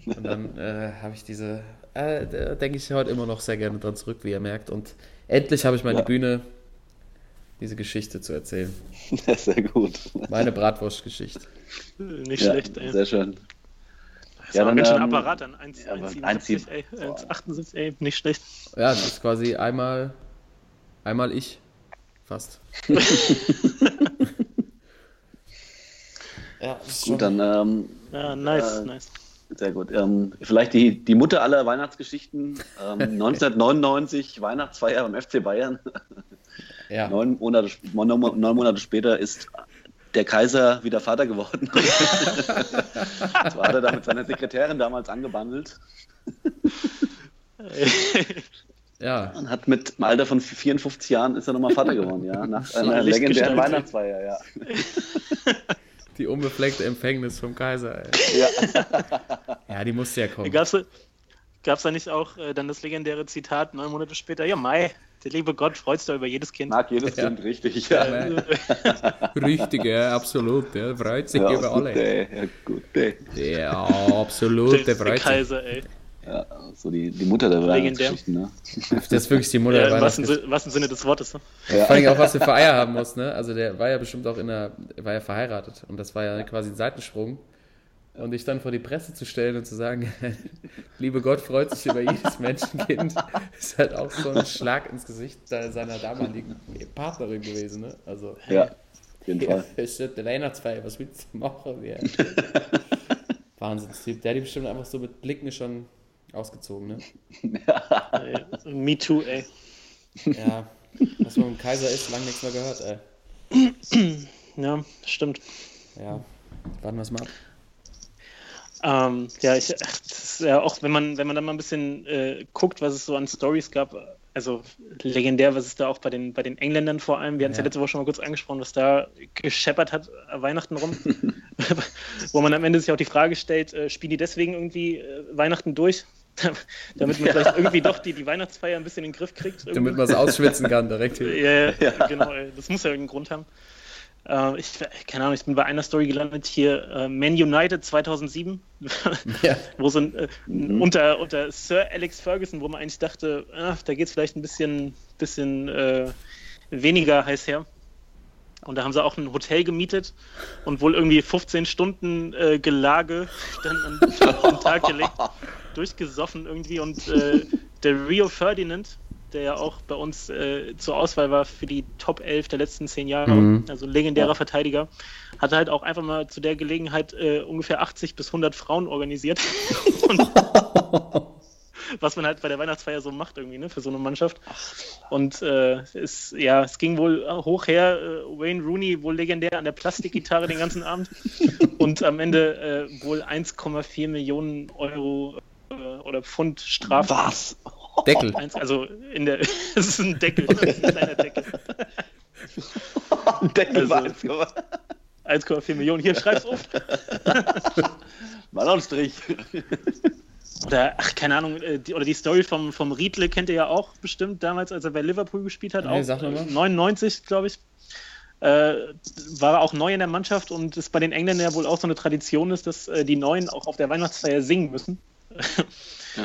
Und dann äh, habe ich diese, äh, da denke ich heute immer noch sehr gerne dran zurück, wie ihr merkt. Und endlich habe ich mal Ja. die Bühne, diese Geschichte zu erzählen. Sehr gut. Meine Bratwurstgeschichte. Nicht Ja, schlecht, ey. sehr schön. Das Ja, war dann, ganz schön ähm, Apparat dann. 1, ja, aber 1,77, ey. Boah. 1,78, ey. Nicht schlecht. Ja, das ist quasi einmal, einmal ich. Fast. ja, schon- Gut, dann ähm, Ja, nice, Äh, nice. sehr gut. Ähm, vielleicht die, die Mutter aller Weihnachtsgeschichten. Ähm, 1999 Weihnachtsfeier beim FC Bayern. ja. Neun Monate, neun Monate später ist der Kaiser wieder Vater geworden. das war er da mit seiner Sekretärin damals angebandelt ja, und hat mit im Alter von 54 Jahren ist er nochmal Vater geworden, ja. Nach einer Licht legendären gestaltet. Weihnachtsfeier, ja. die unbefleckte Empfängnis vom Kaiser. Ey. ja. Ja, die musste ja kommen. Gab's, gab's da nicht auch äh, dann das legendäre Zitat neun Monate später? Ja, Mai, der liebe Gott freut sich doch über jedes Kind. Mag jedes Ja. Kind richtig, ja. Richtig, ja, absolut. Der freut sich Ja, über alle. ja, gut, ey. Ja, absolut, der, der der freut sich. Kaiser, ey. Ja, so die, die Mutter der. Weihnachtsgeschichten, ne? Das ist wirklich die Mutter Ja, der im wahrsten, Weihnachtsgeschichte. Sin- wahrsten Sinne des Wortes. Ne? Vor allem auch, was du für Eier haben musst, ne? Also der war ja bestimmt auch in der, war ja verheiratet und das war ja quasi ein Seitensprung. Und dich dann vor die Presse zu stellen und zu sagen, liebe Gott freut sich über jedes Menschenkind, ist halt auch so ein Schlag ins Gesicht seiner damaligen Partnerin gewesen, ne? Also, Ja, auf jeden ja, Fall. ist der Weihnachtsfeier, was willst du machen? Ja. Wahnsinnstyp. Der hat die bestimmt einfach so mit Blicken schon Ausgezogen, ne? Äh, Me too, ey. Ja. Was man mit dem Kaiser ist, lange nichts mehr gehört, ey. Ja, stimmt. Ja. Warten wir es mal ab. Ähm, ja, ich, ist ja auch, wenn man, wenn man dann mal ein bisschen äh, guckt, was es so an Stories gab, also legendär, was es da auch bei den, bei den Engländern vor allem, wir hatten es ja. Ja. letzte Woche schon mal kurz angesprochen, was da gescheppert hat, äh, Weihnachten rum, wo man am Ende sich auch die Frage stellt, äh, spielen die deswegen irgendwie äh, Weihnachten durch, damit man vielleicht irgendwie doch die, die Weihnachtsfeier ein bisschen in den Griff kriegt. irgendwie? Damit man es ausschwitzen kann, direkt hier. Ja, ja, genau. Das muss ja irgendeinen Grund haben. Äh, ich, keine Ahnung, ich bin bei einer Story gelandet hier, äh, Man United 2007, Ja. wo so ein, äh, unter, unter Sir Alex Ferguson, wo man eigentlich dachte, ah, da geht es vielleicht ein bisschen, bisschen äh, weniger heiß her. Und da haben sie auch ein Hotel gemietet und wohl irgendwie 15 Stunden äh, Gelage dann an, den Tag gelegt, durchgesoffen irgendwie. Und äh, der Rio Ferdinand, der ja auch bei uns äh, zur Auswahl war für die Top 11 der letzten zehn Jahre, Mhm. also legendärer Verteidiger, hatte halt auch einfach mal zu der Gelegenheit äh, ungefähr 80 bis 100 Frauen organisiert. und, was man halt bei der Weihnachtsfeier so macht irgendwie, ne, für so eine Mannschaft. Und äh, es, ja, es ging wohl hoch her, äh, Wayne Rooney wohl legendär an der Plastikgitarre den ganzen Abend und am Ende äh, wohl 1,4 Millionen Euro äh, oder Pfund Strafe. Was? Deckel. Also in der, es ist ein Deckel, das ist ein kleiner Deckel. Deckel Also- war 1,4 Millionen, hier schreib's auf. Ballonstrich. Oder, ach, keine Ahnung, äh, die, oder die Story vom, vom Riedle kennt ihr ja auch bestimmt damals, als er bei Liverpool gespielt hat. Nee, auch, sag noch mal. äh, 99, glaube ich. Äh, war auch neu in der Mannschaft und es bei den Engländern ja wohl auch so eine Tradition ist, dass äh, die Neuen auch auf der Weihnachtsfeier singen müssen.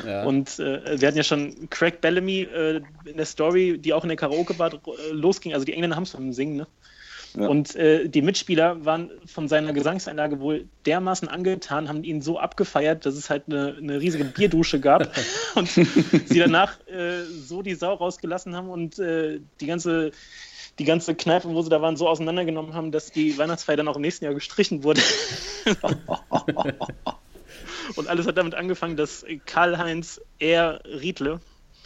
Ja. Und äh, wir hatten ja schon Craig Bellamy äh, in der Story, die auch in der Karaoke-Bar losging. Also die Engländer haben es vom Singen, ne? Ja. Und äh, die Mitspieler waren von seiner Gesangseinlage wohl dermaßen angetan, haben ihn so abgefeiert, dass es halt eine, eine riesige Bierdusche gab und sie danach äh, so die Sau rausgelassen haben und äh, die ganze die ganze Kneipe, wo sie da waren, so auseinandergenommen haben, dass die Weihnachtsfeier dann auch im nächsten Jahr gestrichen wurde. und alles hat damit angefangen, dass Karl-Heinz R. Riedle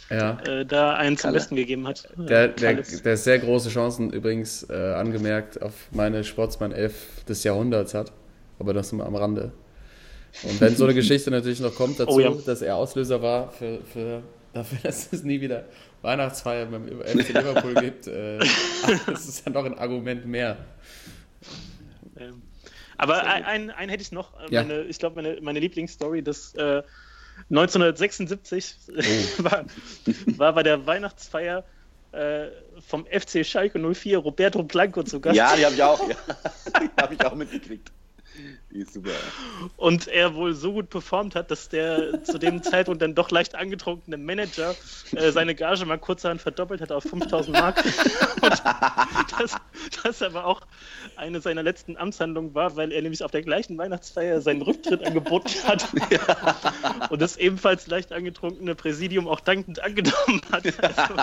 ja. äh, da einen zum Kalle. Besten gegeben hat. Der, der, der sehr große Chancen übrigens äh, angemerkt auf meine Sportsmann 11 des Jahrhunderts hat. Aber das nur am Rande. Und wenn so eine Geschichte natürlich noch kommt dazu, Oh ja. dass er Auslöser war für, für, dafür, dass es nie wieder Weihnachtsfeier beim FC Liverpool gibt, äh, das ist ja noch ein Argument mehr. Ähm, aber ein, ein, einen hätte ich noch. Äh, Ja. Meine, ich glaube, meine, meine Lieblingsstory, das äh, 1976 Oh. war, war bei der Weihnachtsfeier äh, vom FC Schalke 04 Roberto Blanco zu Gast. Ja, die habe ich auch. Ja. Die habe ich auch mitgekriegt. Die ist super. Und er wohl so gut performt hat, dass der zu dem Zeitpunkt dann doch leicht angetrunkene Manager äh, seine Gage mal kurzerhand verdoppelt hat auf 5000 Mark. Und das, das aber auch eine seiner letzten Amtshandlungen war, weil er nämlich auf der gleichen Weihnachtsfeier seinen Rücktritt angeboten hat. Und das ebenfalls leicht angetrunkene Präsidium auch dankend angenommen hat. Also,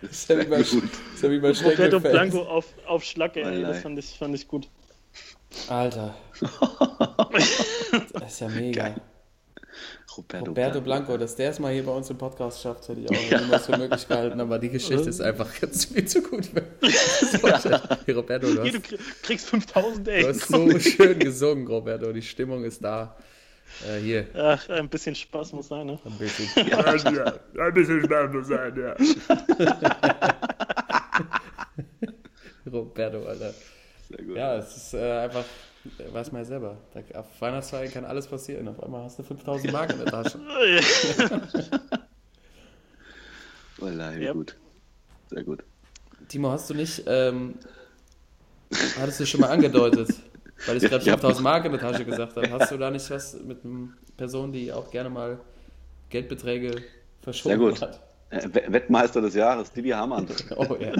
Das ist ja wie bei, das ist ja wie bei Roberto. Blanco auf, auf Schlacke, ey, das fand ich, fand ich gut. Alter. Das ist ja mega. Geil. Roberto, Roberto Blanco, dass der es mal hier bei uns im Podcast schafft, hätte ich auch niemals für möglich gehalten, aber die Geschichte ist einfach jetzt viel zu gut. Hier, Roberto, du du hast, krie- kriegst 5000, ey. du hast so schön gesungen, Roberto. Die Stimmung ist da. Äh, hier, Ach, ein bisschen Spaß muss sein, ne? ein bisschen. ein bisschen Spaß muss sein, ja. Roberto, Alter. Sehr gut. Ja, es ist äh, einfach, äh, weiß man ja selber. Da, auf Weihnachtsfeiern kann alles passieren. Auf einmal hast du 5000 Mark in der Tasche. Wallah, wie Ja. gut. Sehr gut. Timo, hast du nicht, ähm, hattest du schon mal angedeutet, weil ich gerade Ja. 5000 Mark in der Tasche gesagt habe, hast du da nicht was mit einer Person, die auch gerne mal Geldbeträge Sehr verschoben gut. hat? Äh, We- Wettmeister des Jahres, Didi Hamann. Oh ja.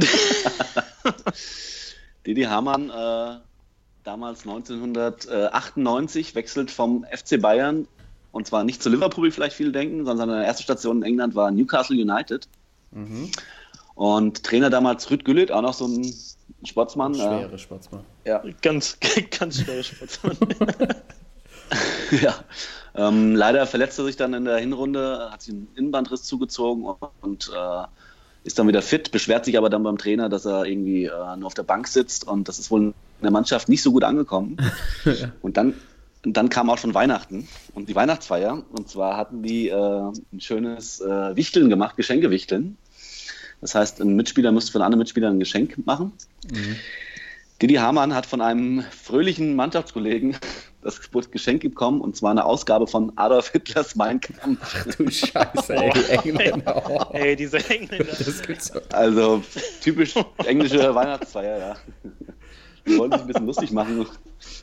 Didi Hamann, äh, damals 1998, wechselt vom FC Bayern und zwar nicht zu Liverpool, wie vielleicht viele denken, sondern seine erste Station in England war Newcastle United. Mhm. Und Trainer damals Rüd Güllit, auch noch so ein Sportsmann. äh, Schwere Sportsmann. ja, Ganz, ganz schnell Sportsmann. ja. Ähm, leider verletzte er sich dann in der Hinrunde, hat sich einen Innenbandriss zugezogen und äh, ist dann wieder fit, beschwert sich aber dann beim Trainer, dass er irgendwie äh, nur auf der Bank sitzt und das ist wohl in der Mannschaft nicht so gut angekommen. Und dann, und dann kam auch schon Weihnachten und die Weihnachtsfeier und zwar hatten die äh, ein schönes äh, Wichteln gemacht, Geschenkewichteln. Das heißt, ein Mitspieler musste von anderen Mitspielern ein Geschenk machen. Didi Hamann hat von einem fröhlichen Mannschaftskollegen das Geschenk bekommen und zwar eine Ausgabe von Adolf Hitlers Mein Kampf. Du Scheiße, ey, die Engländer. Oh, Ey, diese Engländer. das gibt's doch. Also typisch englische Weihnachtsfeier, ja. Die wollten sich ein bisschen lustig machen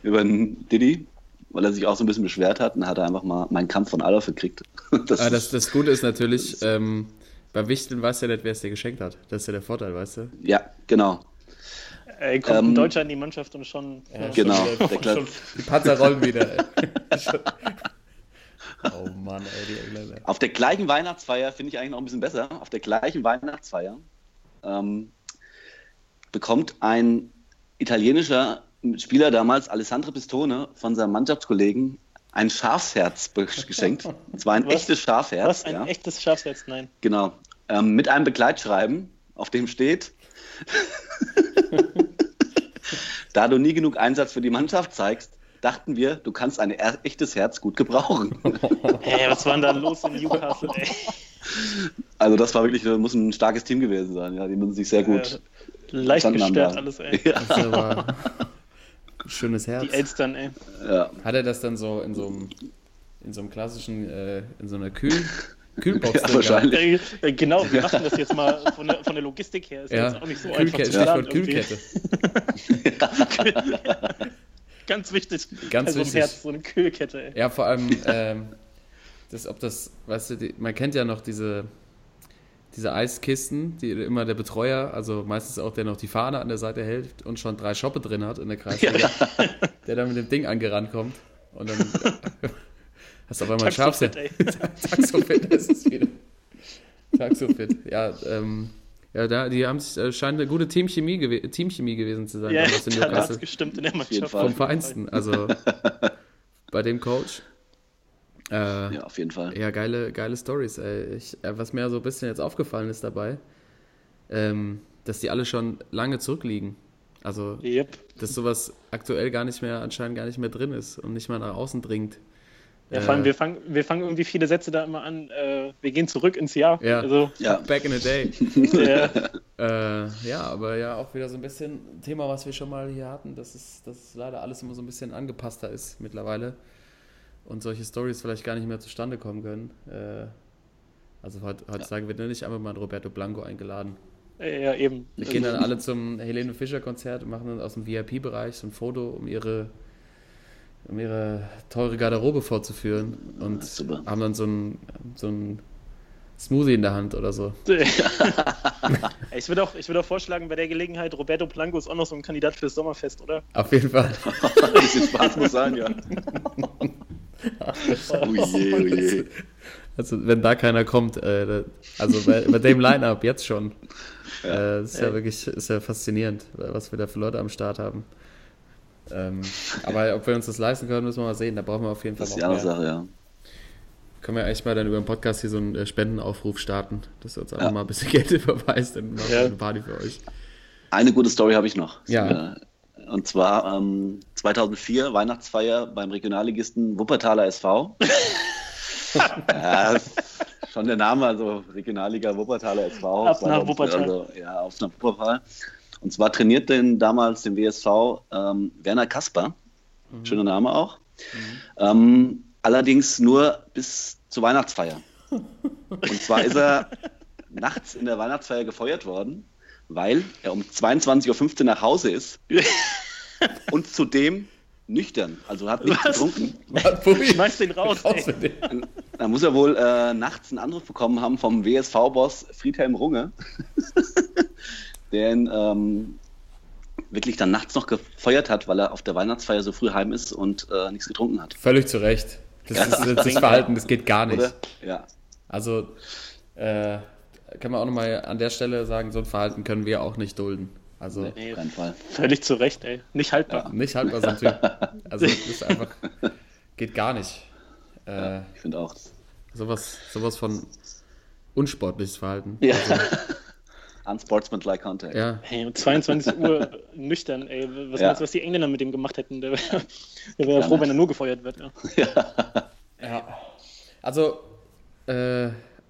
über den Didi, weil er sich auch so ein bisschen beschwert hat und hat er einfach mal meinen Kampf von Adolf gekriegt. Das Aber das, ist, das Gute ist natürlich, ähm, bei Wichteln weißt du ja nicht, wer es dir geschenkt hat. Das ist ja der Vorteil, weißt du? ja, genau. Ey, kommt Ähm, ein Deutscher in die Mannschaft und schon. Ja, Genau. schon Der Kla- Die Panzer rollen wieder. Schon- oh Mann, ey, die Engländer. Auf der gleichen Weihnachtsfeier finde ich eigentlich noch ein bisschen besser. Auf der gleichen Weihnachtsfeier ähm, bekommt ein italienischer Spieler damals, Alessandro Pistone, von seinem Mannschaftskollegen ein Schafsherz geschenkt. Und zwar ein Was? echtes Schafherz. Was? Ein ja. echtes Schafsherz? Nein. Genau. Ähm, mit einem Begleitschreiben, auf dem steht, da du nie genug Einsatz für die Mannschaft zeigst, dachten wir, du kannst ein echtes Herz gut gebrauchen. Ey, was war denn da los in Newcastle, ey? Also das war wirklich, das muss ein starkes Team gewesen sein. Ja, die müssen sich sehr gut. Leicht verstanden haben gestört alles, ey. Ja, Das ein schönes Herz. Die Elstern, ey. ja. Hat er das dann so in so einem, in so einem klassischen, äh, in so einer Kühl, Kühlbox Ja, drin wahrscheinlich. Äh, genau, wir machen das jetzt mal von der, von der Logistik her. Ist gehabt? jetzt auch nicht so Ja, einfach Kühlkette. Kühlkette. Ganz wichtig. Ganz bei so einem wichtig. Herz, so eine Kühlkette, ey. Ja, vor allem, ähm, das, ob das, weißt du, die, man kennt ja noch diese, diese Eiskisten, die immer der Betreuer, also meistens auch der noch die Fahne an der Seite hält und schon drei Schoppe drin hat in der Kreisliga, der dann mit dem Ding angerannt kommt und dann hast du auf einmal ein Schafsherz. Taxofit, ey. Taxofit, das ist wieder. Taxofit, ja, ähm, ja, da, die haben äh, scheint eine gute Teamchemie, gew Teamchemie gewesen zu sein, Ja, damals in da hat Newcastle. es gestimmt in der Mannschaft. Vom Feinsten, also bei dem Coach. Äh, ja, auf jeden Fall. ja, geile, geile Stories. Äh, was mir so ein bisschen jetzt aufgefallen ist dabei, ähm, dass die alle schon lange zurückliegen. Also, Yep. dass sowas aktuell gar nicht mehr, anscheinend gar nicht mehr drin ist und nicht mal nach außen dringt. Ja, vor allem, Äh, wir fangen, wir fangen irgendwie viele Sätze da immer an. Äh, wir gehen zurück ins Jahr. Ja. Also, Ja, Back in the day. äh, äh, ja, aber ja, auch wieder so ein bisschen ein Thema, was wir schon mal hier hatten, dass es, dass es leider alles immer so ein bisschen angepasster ist mittlerweile und solche Stories vielleicht gar nicht mehr zustande kommen können. Äh, also heut- heutzutage wird nicht einfach mal ein Roberto Blanco eingeladen. ja, eben. Wir gehen dann alle zum Helene Fischer Konzert und machen dann aus dem VIP-Bereich so ein Foto, um ihre, um ihre teure Garderobe vorzuführen und super. haben dann so ein, so ein Smoothie in der Hand oder so. ich würde auch, ich würde auch vorschlagen, bei der Gelegenheit, Roberto Blanco ist auch noch so ein Kandidat fürs Sommerfest, oder? Auf jeden Fall. ein bisschen Spaß muss sein, ja. Oh je, oh je. Also, wenn da keiner kommt, äh, also bei, bei dem Line-Up jetzt schon. Äh, ist ja wirklich ist ja faszinierend, was wir da für Leute am Start haben. Ähm, aber ob wir uns das leisten können, müssen wir mal sehen. Da brauchen wir auf jeden Fall Das ist die noch andere. Sache, ja. Können wir echt mal dann über den Podcast hier so einen äh, Spendenaufruf starten, dass ihr uns einfach Ja. mal ein bisschen Geld überweist und machen Ja. eine Party für euch. Eine gute Story habe ich noch. Ja. Und zwar ähm, 2004 Weihnachtsfeier beim Regionalligisten Wuppertaler SV. ja, schon der Name, also Regionalliga Wuppertaler SV. Ab nach Wuppertal. Also, ja, auf nach Wuppertal. Und zwar trainiert den damals den WSV ähm, Werner Kasper. Schöner Name auch. Ähm, allerdings nur bis zur Weihnachtsfeier. Und zwar ist er nachts in der Weihnachtsfeier gefeuert worden, weil er um 22.15 Uhr nach Hause ist und zudem nüchtern, also hat nichts Was? getrunken. Schmeiß den raus, Raus. Da muss er wohl äh, nachts einen Anruf bekommen haben vom WSV-Boss Friedhelm Runge, der ihn ähm, wirklich dann nachts noch gefeuert hat, weil er auf der Weihnachtsfeier so früh heim ist und äh, nichts getrunken hat. Völlig zu Recht. Das ist das, Verhalten, das geht gar nicht. Oder? Ja. Also, äh, kann man auch nochmal an der Stelle sagen, so ein Verhalten können wir auch nicht dulden. Also, Nee, auf keinen Fall. Völlig zu Recht, ey. Nicht haltbar. nicht haltbar so ein Typ. Also, das ist einfach, geht gar nicht. Äh, Ich finde auch. sowas, sowas von unsportliches Verhalten. Ja. Unsportsmanlike Contact. Ja, Hey, um 22 Uhr nüchtern, ey. Was Ja. meinst du, was die Engländer mit dem gemacht hätten? Der wäre wär froh, wenn er nur gefeuert wird. Ja. Ja. Also, äh,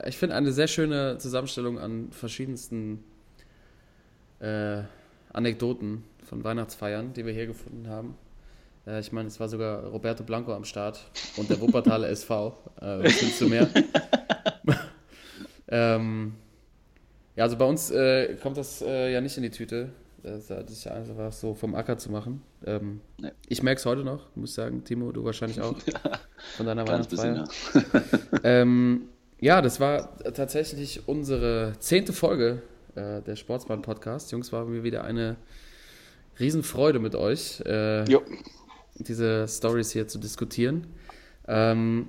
ich finde eine sehr schöne Zusammenstellung an verschiedensten äh, Anekdoten von Weihnachtsfeiern, die wir hier gefunden haben. Äh, ich meine, es war sogar Roberto Blanco am Start und der Wuppertaler SV. Äh, was willst du mehr? ähm, ja, also bei uns äh, kommt das äh, ja nicht in die Tüte, das hatte ich einfach so vom Acker zu machen. Ähm, Nee. Ich merke es heute noch, muss ich sagen, Timo, du wahrscheinlich auch. Von deiner Weihnachtsfeier. ja. Ähm, ja, das war tatsächlich unsere zehnte Folge äh, der Sportsmann-Podcast. Jungs, war mir wieder eine Riesenfreude mit euch, äh, diese Stories hier zu diskutieren. Ähm,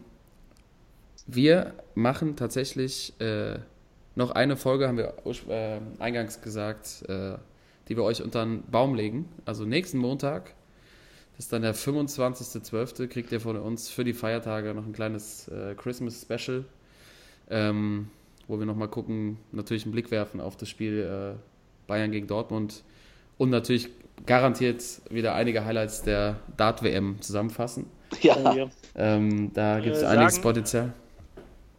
wir machen tatsächlich äh, noch eine Folge, haben wir äh, eingangs gesagt, äh, die wir euch unter den Baum legen. Also nächsten Montag, das ist dann der 25.12., kriegt ihr von uns für die Feiertage noch ein kleines äh, Christmas Special, ähm, wo wir nochmal gucken, natürlich einen Blick werfen auf das Spiel äh, Bayern gegen Dortmund und natürlich garantiert wieder einige Highlights der Dart-WM zusammenfassen. Ja. Oh, ja. Ähm, da gibt es Äh, einiges sagen- Potenzial.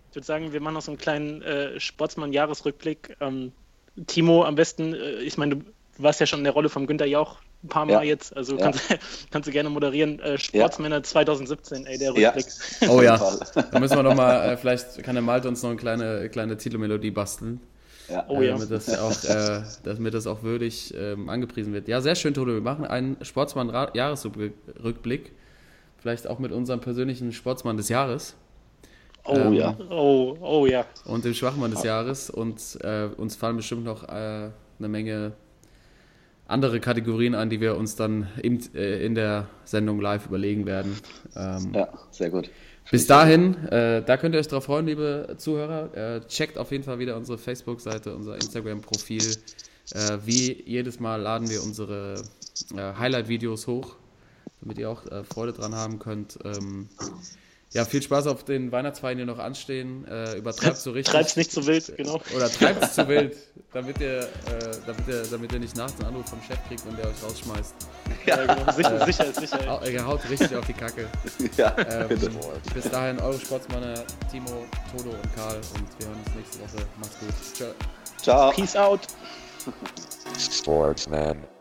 Ich würde sagen, wir machen noch so einen kleinen äh, Sportsmann-Jahresrückblick. Ähm, Timo, am besten, äh, ich meine, du warst ja schon in der Rolle vom Günther Jauch ein paar Mal Ja. jetzt, also Ja. kannst, kannst du gerne moderieren. Äh, Sportsmänner 2017, ey, der Ja. Rückblick. Oh ja, da müssen wir nochmal, äh, vielleicht kann der Malte uns noch eine kleine, kleine Titelmelodie basteln. Ja. Oh äh, ja. damit, das auch, äh, damit das auch würdig ähm, angepriesen wird. Ja, sehr schön, Toto. Wir machen einen Sportsmann-Jahresrückblick. Vielleicht auch mit unserem persönlichen Sportsmann des Jahres Oh Ähm, ja. Oh, oh ja. und dem Schwachmann des Jahres. Und äh, uns fallen bestimmt noch äh, eine Menge andere Kategorien an, die wir uns dann im, äh, in der Sendung live überlegen werden. Ähm, Ja, sehr gut. Bis dahin, äh, da könnt ihr euch drauf freuen, liebe Zuhörer. Äh, checkt auf jeden Fall wieder unsere Facebook-Seite, unser Instagram-Profil. Äh, wie jedes Mal laden wir unsere äh, Highlight-Videos hoch, damit ihr auch äh, Freude dran haben könnt. Ähm, ja, viel Spaß auf den Weihnachtsfeiern, die noch anstehen. Äh, übertreibt so richtig. Treib's nicht so wild, genau. Oder treibt es zu wild, damit ihr, äh, damit, ihr, damit ihr nicht nachts einen Anruf vom Chef kriegt und der euch rausschmeißt. Ja, genau. Sicher, sicher, ist sicher. Au- Ihr haut richtig auf die Kacke. Ja, Ähm, bitte. bis dahin, eure Sportsmänner Timo, Todo und Karl und wir hören uns nächste Woche. Macht's gut. Ciao. Ciao. Peace out. Sportsman.